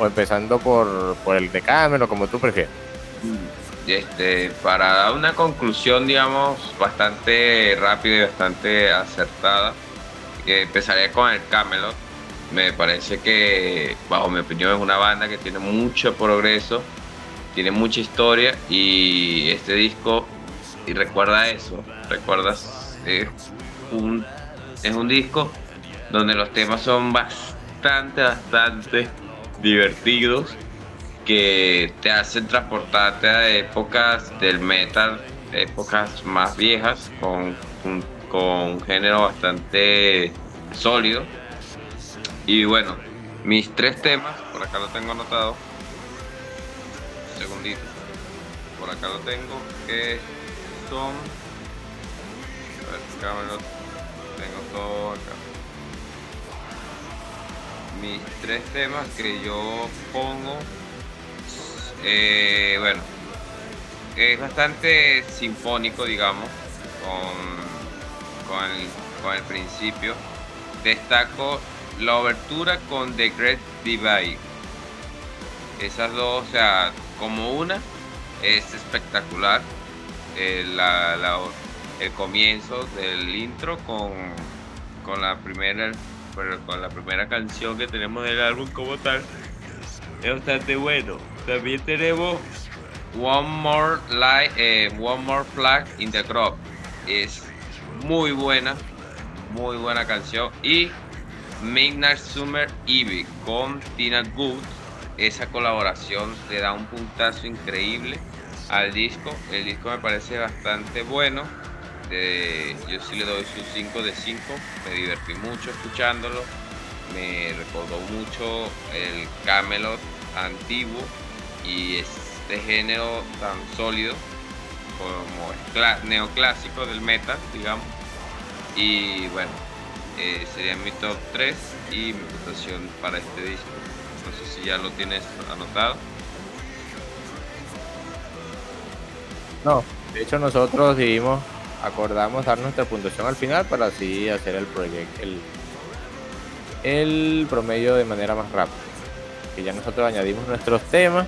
empezando por, por el de o como tú prefieras. Este, para dar una conclusión, digamos, bastante rápida y bastante acertada, empezaré con el Camelot me parece que, bajo mi opinión, es una banda que tiene mucho progreso, tiene mucha historia y este disco, y recuerda eso, recuerdas, es un, es un disco donde los temas son bastante, bastante divertidos que te hacen transportarte a épocas del metal, épocas más viejas, con con un género bastante sólido. Y bueno, mis tres temas, por acá lo tengo anotado. Un segundito. Por acá lo tengo, que son. A ver, cámara, tengo todo acá. Mis tres temas que yo pongo. eh, bueno, es bastante sinfónico, digamos, con, con, el, principio. Destaco la obertura con The Great Divide. Esas dos, o sea, como una, es espectacular. Eh, el comienzo del intro con, con la primera pero con la primera canción que tenemos del álbum como tal es bastante bueno. También tenemos One More Light, eh, One More Flag in the Crop. Es muy buena, muy buena canción. Y Midnight Summer Eve con Tina Good. Esa colaboración le da un puntazo increíble al disco. El disco me parece bastante bueno. Yo sí le doy su 5 de 5. Me divertí mucho escuchándolo. Me recordó mucho el Camelot antiguo y este género tan sólido como neoclásico del metal, digamos. Y bueno, eh, sería mi top 3 y mi votación para este disco. No sé si ya lo tienes anotado. No, de hecho nosotros decidimos, acordamos dar nuestra puntuación al final para así hacer el proyecto, el, promedio de manera más rápida. Que ya nosotros añadimos nuestros temas.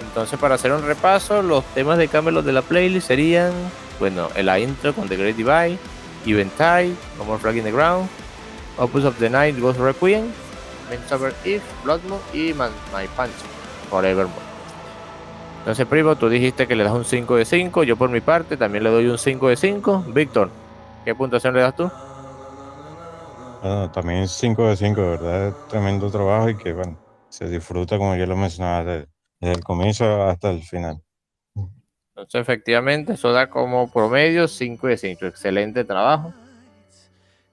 Entonces para hacer un repaso, los temas de Camelot de la playlist serían, bueno, el intro con The Great Divide, Eventide, No More Flag in the Ground, Opus of the Night, Ghost Requiem, Midsummer Eve, Blood Moon y Man- My Punch, Forevermore. Entonces, primo, tú dijiste que le das un 5 de 5. Yo, por mi parte, también le doy un 5 de 5. Víctor, ¿qué puntuación le das tú? Bueno, también 5 de 5, de verdad, es tremendo trabajo y que, bueno, se disfruta, como yo lo mencionaba, desde, desde el comienzo hasta el final. Entonces, efectivamente, eso da como promedio 5 de 5. Excelente trabajo.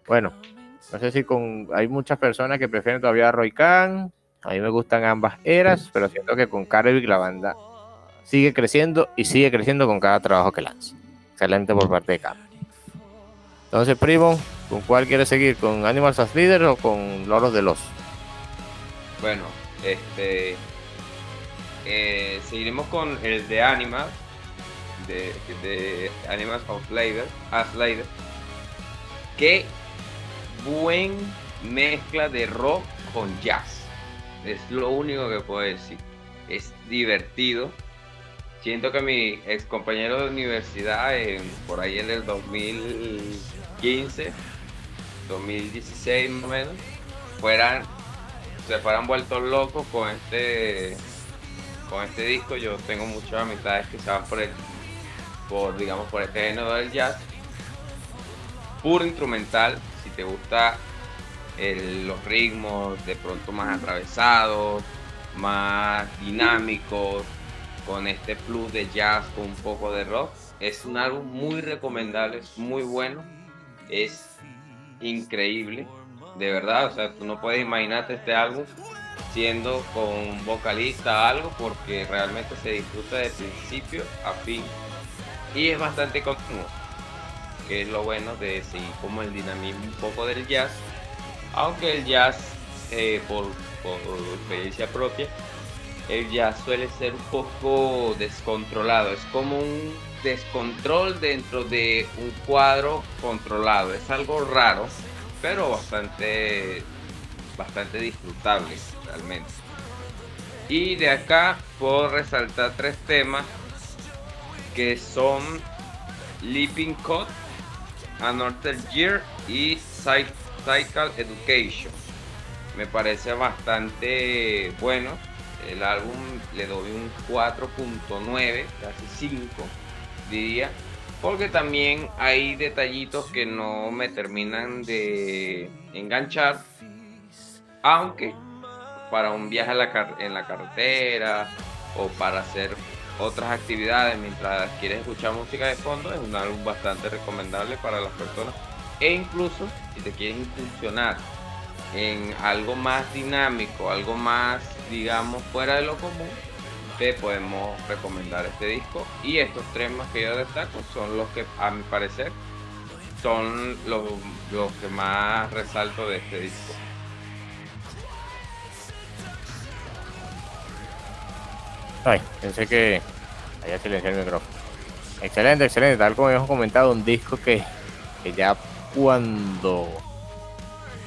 Bueno, no sé si con. Hay muchas personas que prefieren todavía a Roy Khan. A mí me gustan ambas eras, pero siento que con Karevik la banda sigue creciendo y sigue creciendo con cada trabajo que lanza. Excelente por parte de Khan. Entonces, primo, ¿con cuál quieres seguir? ¿Con Animals as Leader o con Loros de los? Bueno, este. eh, seguiremos con el de Animal. De, de Animals of Labor. As Labor. Qué buen mezcla de rock con jazz. Es lo único que puedo decir. Es divertido. Siento que mi ex compañero de universidad, por ahí en el 2015, 2016 más o menos, fueran se fueran vueltos locos con este con este disco. Yo tengo muchas amistades que se por el por digamos por este género del jazz. Puro instrumental si te gusta los ritmos de pronto más atravesados más dinámicos con este plus de jazz con un poco de rock. Es un álbum muy recomendable es muy bueno. Es increíble de verdad, o sea, tú no puedes imaginarte este álbum siendo con un vocalista algo porque realmente se disfruta de principio a fin. Y es bastante continuo, que es lo bueno de seguir como el dinamismo un poco del jazz, aunque el jazz eh, por, por experiencia propia, el jazz suele ser un poco descontrolado, es como un descontrol dentro de un cuadro controlado, es algo raro pero bastante bastante disfrutable realmente. Y de acá puedo resaltar tres temas que son Leaping Code Another Year y Psy- Psychical Education. Me parece bastante bueno el álbum le doy un 4.9 casi 5 diría porque también hay detallitos que no me terminan de enganchar. Aunque para un viaje en la carretera o para hacer otras actividades mientras quieres escuchar música de fondo, es un álbum bastante recomendable para las personas. E incluso si te quieres incursionar en algo más dinámico, algo más, digamos, fuera de lo común, te podemos recomendar este disco. Y estos tres más que yo destaco son los que, a mi parecer, son los, los que más resalto de este disco. Ay, pensé que había silenciado el micrófono. Excelente, excelente. Tal como hemos comentado, un disco que, que ya cuando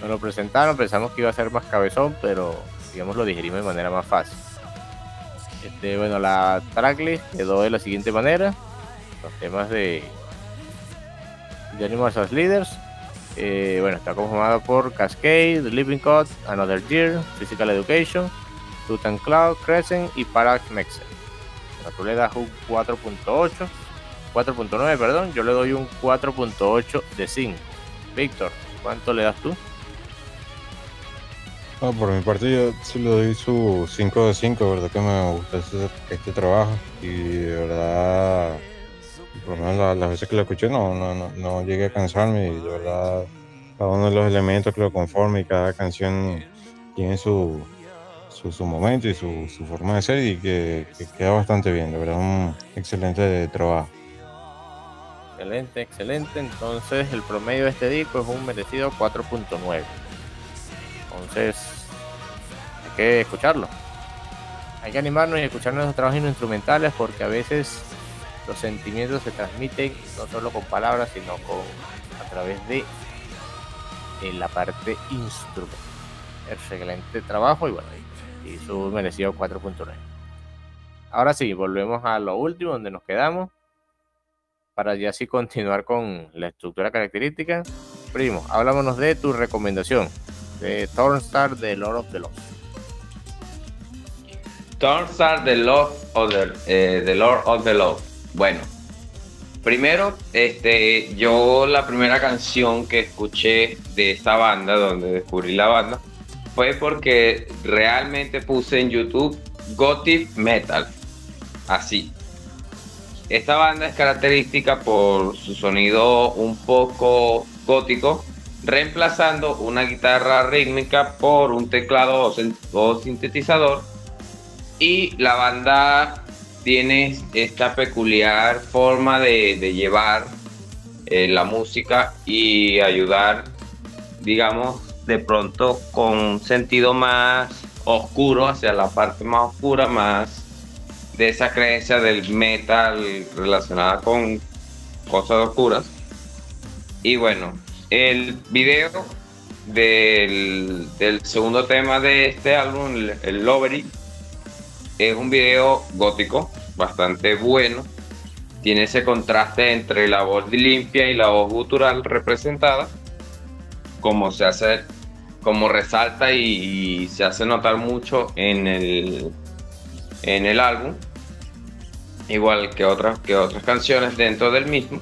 nos lo presentaron pensamos que iba a ser más cabezón, pero digamos lo digerimos de manera más fácil. Este, bueno, la tracklist quedó de la siguiente manera. Los temas de, de Animals as Leaders. Eh, bueno, está conformado por Cascade, Living Code, Another Year, Physical Education, Tutan Cloud, Crescent y Parax. Bueno, tú le das un 4.8, 4.9, perdón, yo le doy un 4.8 de 5. Víctor, ¿cuánto le das tú? No, por mi parte yo sí le doy su 5 de 5, verdad que me gusta este, este trabajo y de verdad, por lo menos la- las veces que lo escuché no, no, no, llegué a cansarme y de verdad cada uno de los elementos que lo conforman y cada canción tiene su, su, su momento y su, su forma de ser y que queda bastante bien, de verdad un excelente trabajo. Excelente, excelente. Entonces el promedio de este disco es un merecido 4.9. Entonces hay que escucharlo. Hay que animarnos y escuchar nuestros trabajos instrumentales porque a veces los sentimientos se transmiten no solo con palabras, sino con a través de, la parte instrumental. Excelente trabajo y bueno, y su merecido 4.9. Ahora sí, volvemos a lo último donde nos quedamos para ya así continuar con la estructura característica. Primo, háblamonos de tu recomendación de Thornstar de Lord of the Lost. Tornstar The Lord of the, eh, Lord of the Love. Bueno, primero, este, yo la primera canción que escuché de esta banda, donde descubrí la banda, fue porque realmente puse en YouTube Gothic Metal. Así. Esta banda es característica por su sonido un poco gótico, reemplazando una guitarra rítmica por un teclado o sin- o sintetizador y la banda tiene esta peculiar forma de, de llevar eh, la música y ayudar, digamos, de pronto con un sentido más oscuro, hacia la parte más oscura, más de esa creencia del metal relacionada con cosas oscuras. Y bueno, el video del, segundo tema de este álbum, el, el Lovery, es un video gótico, bastante bueno. Tiene ese contraste entre la voz limpia y la voz gutural representada, como se hace, como resalta y, y se hace notar mucho en el, en el álbum, igual que otras, que otras canciones dentro del mismo.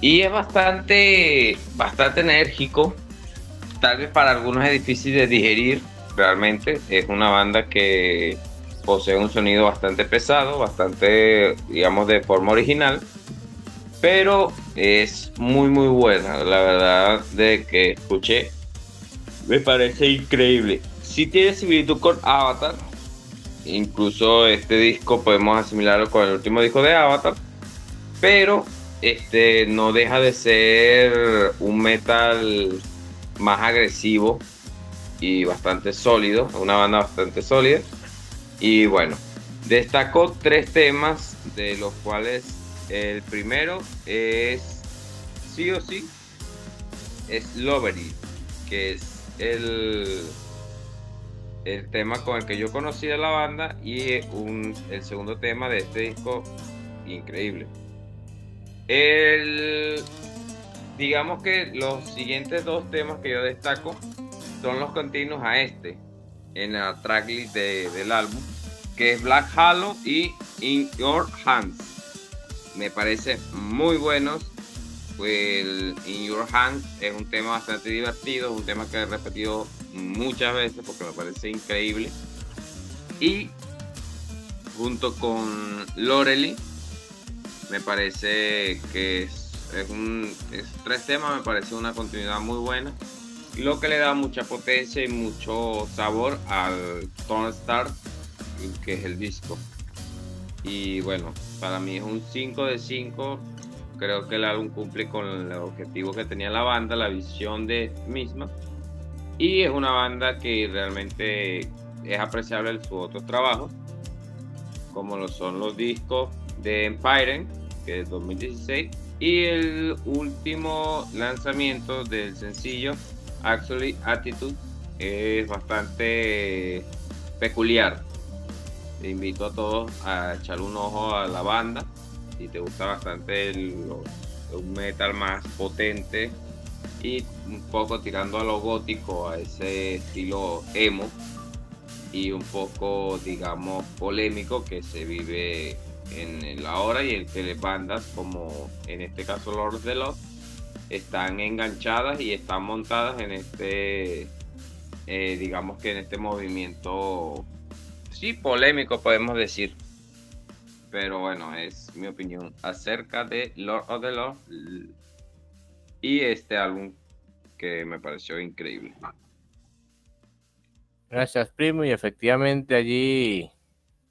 Y es bastante, bastante enérgico, tal vez para algunos es difícil de digerir, realmente. Es una banda que posee un sonido bastante pesado, bastante, digamos, de forma original, pero es muy, muy buena. La verdad, de que escuché, me parece increíble. Si tiene similitud con Avatar, incluso este disco podemos asimilarlo con el último disco de Avatar, pero este no deja de ser un metal más agresivo y bastante sólido, una banda bastante sólida. Y bueno, destacó tres temas, de los cuales el primero es sí o sí, es Lovery, que es el, el tema con el que yo conocí a la banda y un, el segundo tema de este disco increíble. El, digamos que los siguientes dos temas que yo destaco son los continuos a este en la tracklist de- del álbum, que es Black Halo y In Your Hands. Me parece muy buenos. El In Your Hands es un tema bastante divertido, un tema que he repetido muchas veces porque me parece increíble. Y junto con Loreley. Me parece que es, un tres temas, me parece una continuidad muy buena. Lo que le da mucha potencia y mucho sabor al Tone que es el disco. Y bueno, para mí es un 5 de 5. Creo que el álbum cumple con el objetivo que tenía la banda, la visión de misma. Y es una banda que realmente es apreciable en sus otros trabajos, como lo son los discos de Empire, que es 2016, y el último lanzamiento del sencillo Actually Attitude es bastante peculiar. Te invito a todos a echar un ojo a la banda. Si te gusta bastante el, un metal más potente y un poco tirando a lo gótico, a ese estilo emo y un poco, digamos, polémico que se vive en la hora y el que las bandas como en este caso Lord de los están enganchadas y están montadas en este, eh, digamos que en este movimiento, sí, polémico podemos decir. Pero bueno, es mi opinión acerca de Lord of the Lost y este álbum que me pareció increíble. Gracias, primo. Y efectivamente allí,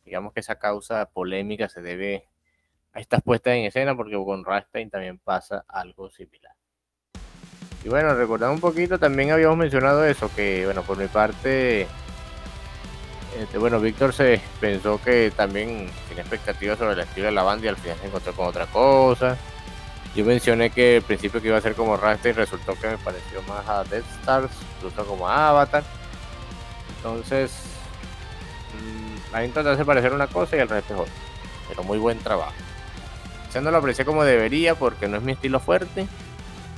digamos que esa causa polémica se debe a estas puestas en escena, porque con Rammstein también pasa algo similar. Y bueno, recordando un poquito, también habíamos mencionado eso, que bueno, por mi parte, este, bueno, Víctor se pensó que también tenía expectativas sobre el estilo de la banda y al final se encontró con otra cosa. Yo mencioné que al principio que iba a ser como y resultó que me pareció más a Death Stars, incluso como Avatar. Entonces, la intro te hace parecer una cosa y el resto es otra. Pero muy buen trabajo. Ya no lo aprecié como debería porque no es mi estilo fuerte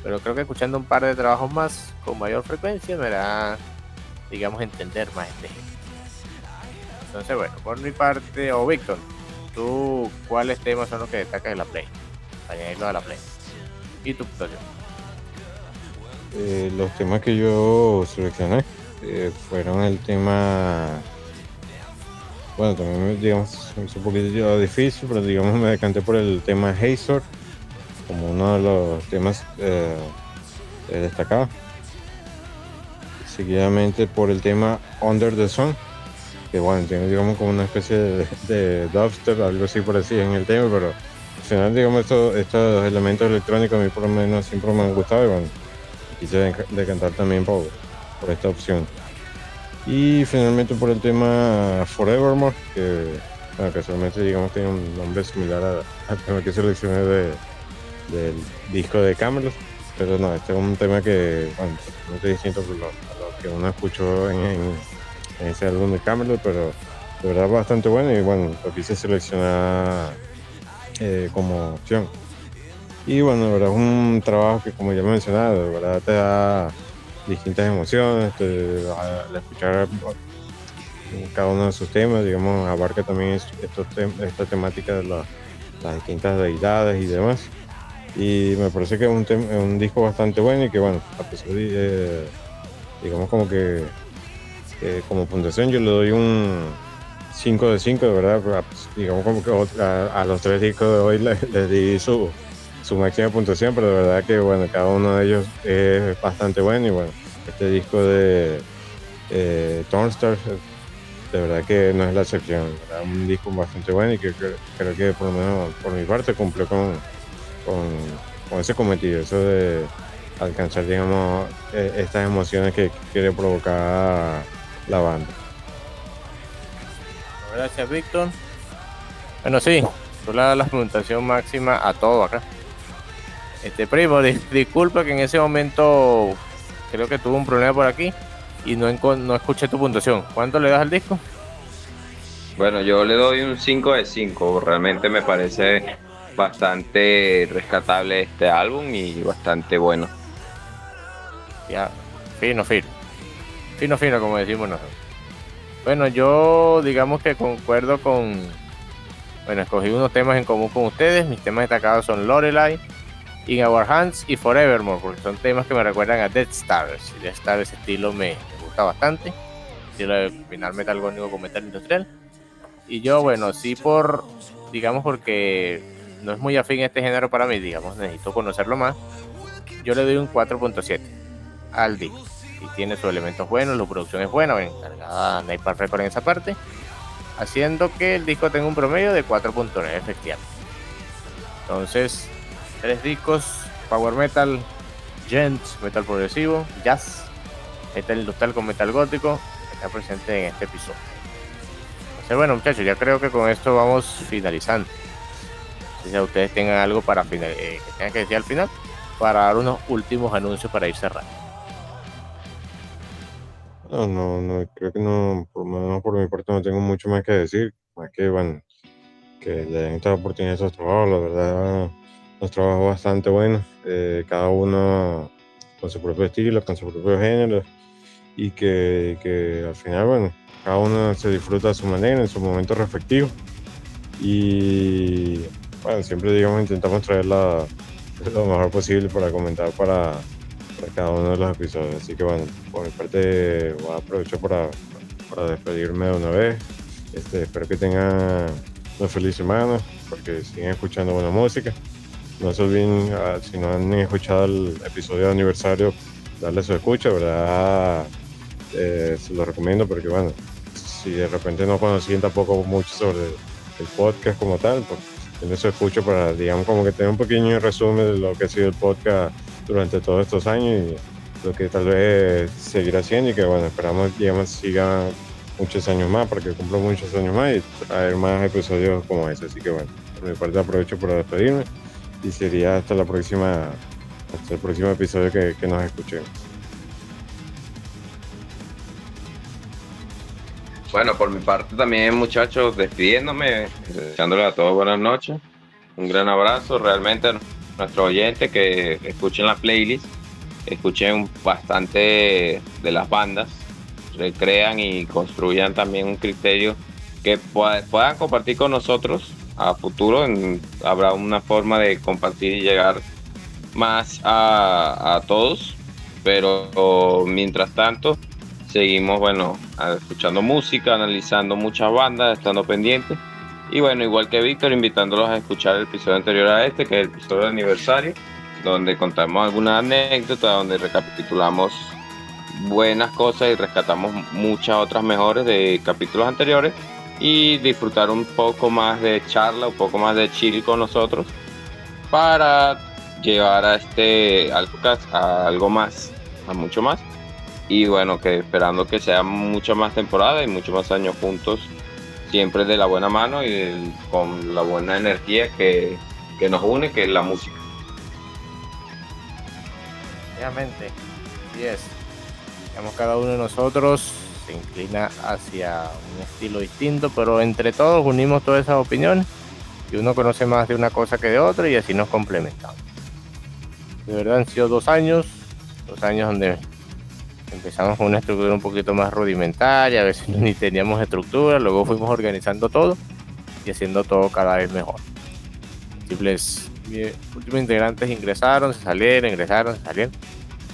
pero creo que escuchando un par de trabajos más con mayor frecuencia me hará, digamos, entender más este Entonces, bueno, por mi parte, o Víctor, ¿tú cuáles temas son los que destacas de la Play? Añadirlo a la Play. ¿Y tu actuación? Eh, los temas que yo seleccioné eh, fueron el tema bueno, también digamos, es un poquito difícil, pero digamos me decanté por el tema Hazor como uno de los temas eh, destacados. Seguidamente por el tema Under the Sun, que bueno, tiene digamos como una especie de, de dubstep, algo así por así en el tema, pero al final digamos estos, estos elementos electrónicos a mí por lo menos siempre me han gustado y bueno, quise decantar también por, por esta opción. Y finalmente por el tema Forevermore, que bueno, casualmente digamos tiene un nombre similar al tema que seleccioné de, del disco de Camelot. Pero no, este es un tema que, bueno, es distinto a lo, que uno escuchó en, ese álbum de Camelot, pero de verdad bastante bueno y bueno, lo quise seleccionar eh, como opción. Y bueno, de verdad es un trabajo que como ya mencionado, de verdad te da distintas emociones, al escuchar cada uno de sus temas, digamos, abarca también esta temática de las distintas deidades y demás. Y me parece que es un, un disco bastante bueno y que, bueno, a pesar de, eh, digamos como que como puntuación yo le doy un 5 de 5, de verdad, digamos como que a, los tres discos de hoy les, di su, su máxima puntuación, pero de verdad que, bueno, cada uno de ellos es bastante bueno y, bueno, este disco de eh, de verdad que no es la excepción, es un disco bastante bueno y que creo que por lo menos por mi parte cumple con ese cometido, eso de alcanzar, digamos, e, estas emociones que quiere provocar la banda. Gracias, Víctor. Bueno, sí, das la puntuación máxima a todo acá. Este primo, disculpa que en ese momento creo que tuve un problema por aquí y no, no escuché tu puntuación. ¿Cuánto le das al disco? Bueno, yo le doy un 5 de 5. Realmente me parece bastante rescatable este álbum y bastante bueno. Ya, fino, fino. Fino, fino, como decimos nosotros. Bueno, yo digamos que concuerdo con. Bueno, escogí unos temas en común con ustedes. Mis temas destacados son Lorelai, In Our Hands y Forevermore, porque son temas que me recuerdan a Dead Stars. Y Dead Stars, ese estilo me, gusta bastante. Estilo de final metal gónico con metal industrial. Y yo, bueno, sí por, digamos, porque no es muy afín este género para mí, digamos, necesito conocerlo más. Yo le doy un 4.7 al disco. Y tiene sus elementos buenos, la producción es buena, ven, cargada Napalm Record en esa parte, haciendo que el disco tenga un promedio de 4.9 efectivamente. Entonces, tres discos, Power Metal, Gent, Metal Progresivo, Jazz, Metal Industrial con Metal Gótico, está presente en este episodio. Entonces, bueno muchachos, ya creo que con esto vamos finalizando. Si ustedes tengan algo para final, eh, que tengan que decir al final, para dar unos últimos anuncios para ir cerrando. No, no, no, creo que no, por lo por mi parte no tengo mucho más que decir, más que, bueno, que le den esta oportunidad a esos trabajos, la verdad, los trabajos bastante buenos, eh, cada uno con su propio estilo, con su propio género, y que, que, al final, bueno, cada uno se disfruta a su manera, en su momento respectivo, y bueno, siempre, digamos, intentamos traer la, lo mejor posible para comentar para cada uno de los episodios. Así que bueno, por mi parte voy a aprovechar para, para despedirme de una vez. Este, espero que tengan una feliz semana, porque siguen escuchando buena música. No se olviden, ah, si no han escuchado el episodio de aniversario, darle su escucha, ¿verdad? Eh, se lo recomiendo porque, bueno, si de repente no conocían tampoco mucho sobre el podcast como tal, pues en eso escucho para, digamos, como que tener un pequeño resumen de lo que ha sido el podcast durante todos estos años y lo que tal vez seguirá haciendo y que bueno, esperamos digamos siga muchos años más porque cumplo muchos años más y traer más episodios como ese. Así que bueno, por mi parte aprovecho para despedirme y sería hasta la próxima, hasta el próximo episodio que, nos escuchemos. Bueno, por mi parte también muchachos, despidiéndome, deseándole a todos buenas noches, un gran abrazo, realmente nuestros oyentes que escuchen la playlist, escuchen bastante de las bandas, recrean y construyan también un criterio que puedan compartir con nosotros a futuro. habrá una forma de compartir y llegar más a, a todos, pero mientras tanto seguimos, bueno, escuchando música, analizando muchas bandas, estando pendientes y bueno, igual que Víctor, invitándolos a escuchar el episodio anterior a este, que es el episodio de aniversario, donde contamos algunas anécdotas, donde recapitulamos buenas cosas y rescatamos muchas otras mejores de capítulos anteriores y disfrutar un poco más de charla, un poco más de chill con nosotros para llevar a este a algo más, a mucho más. Y bueno, que esperando que sea mucho más temporada y muchos más años juntos siempre de la buena mano y con la buena energía que, nos une, que es la música. Obviamente, sí es. Cada uno de nosotros se inclina hacia un estilo distinto, pero entre todos unimos todas esas opiniones y uno conoce más de una cosa que de otra y así nos complementamos. De verdad han sido dos años, dos años donde Empezamos con una estructura un poquito más rudimentaria, a veces ni teníamos estructura, luego fuimos organizando todo y haciendo todo cada vez mejor. Múltiples últimos integrantes ingresaron, se salieron, ingresaron, se salieron,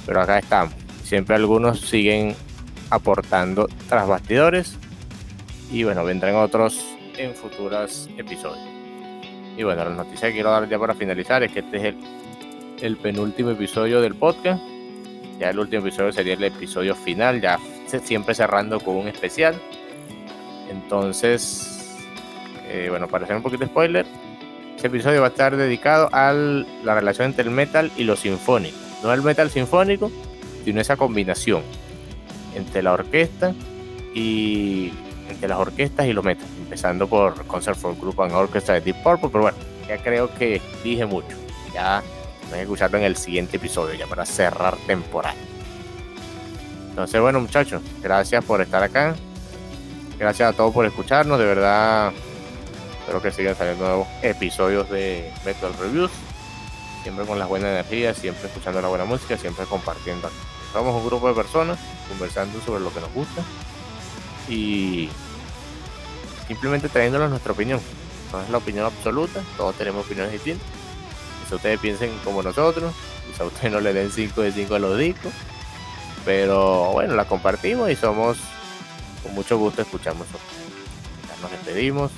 pero acá estamos. Siempre algunos siguen aportando tras bastidores y bueno, vendrán otros en futuros episodios. Y bueno, la noticia que quiero dar ya para finalizar es que este es el, penúltimo episodio del podcast ya el último episodio sería el episodio final, ya siempre cerrando con un especial. Entonces, eh, bueno, para hacer un poquito de spoiler, este episodio va a estar dedicado a la relación entre el metal y lo sinfónico. No el metal sinfónico, sino esa combinación entre la orquesta y entre las orquestas y los metal. Empezando por Concert for Group and Orchestra de Deep Purple, pero bueno, ya creo que dije mucho. Ya Pueden escucharlo en el siguiente episodio, ya para cerrar temporada. Entonces, bueno, muchachos, gracias por estar acá. Gracias a todos por escucharnos. De verdad, espero que sigan saliendo nuevos episodios de Metal Reviews. Siempre con la buena energía, siempre escuchando la buena música, siempre compartiendo. Somos un grupo de personas conversando sobre lo que nos gusta y simplemente trayéndonos nuestra opinión. No es la opinión absoluta, todos tenemos opiniones distintas Quizá ustedes piensen como nosotros, quizá ustedes no le den 5 de 5 a los discos, pero bueno, la compartimos y somos, con mucho gusto escuchamos. Ya nos despedimos.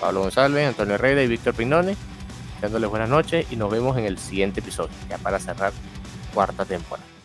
Pablo González, Antonio Herrera y Víctor Pinone, dándoles buenas noches y nos vemos en el siguiente episodio, ya para cerrar cuarta temporada.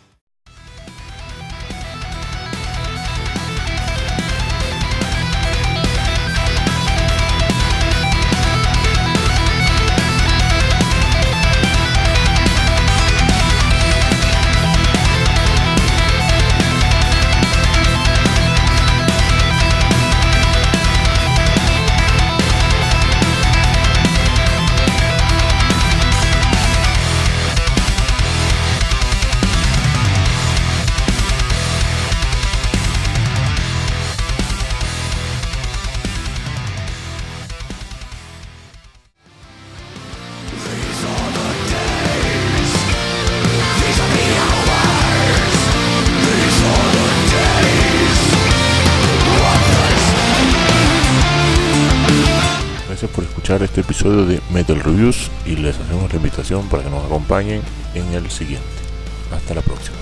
De Metal Reviews y les hacemos la invitación para que nos acompañen en el siguiente. Hasta la próxima.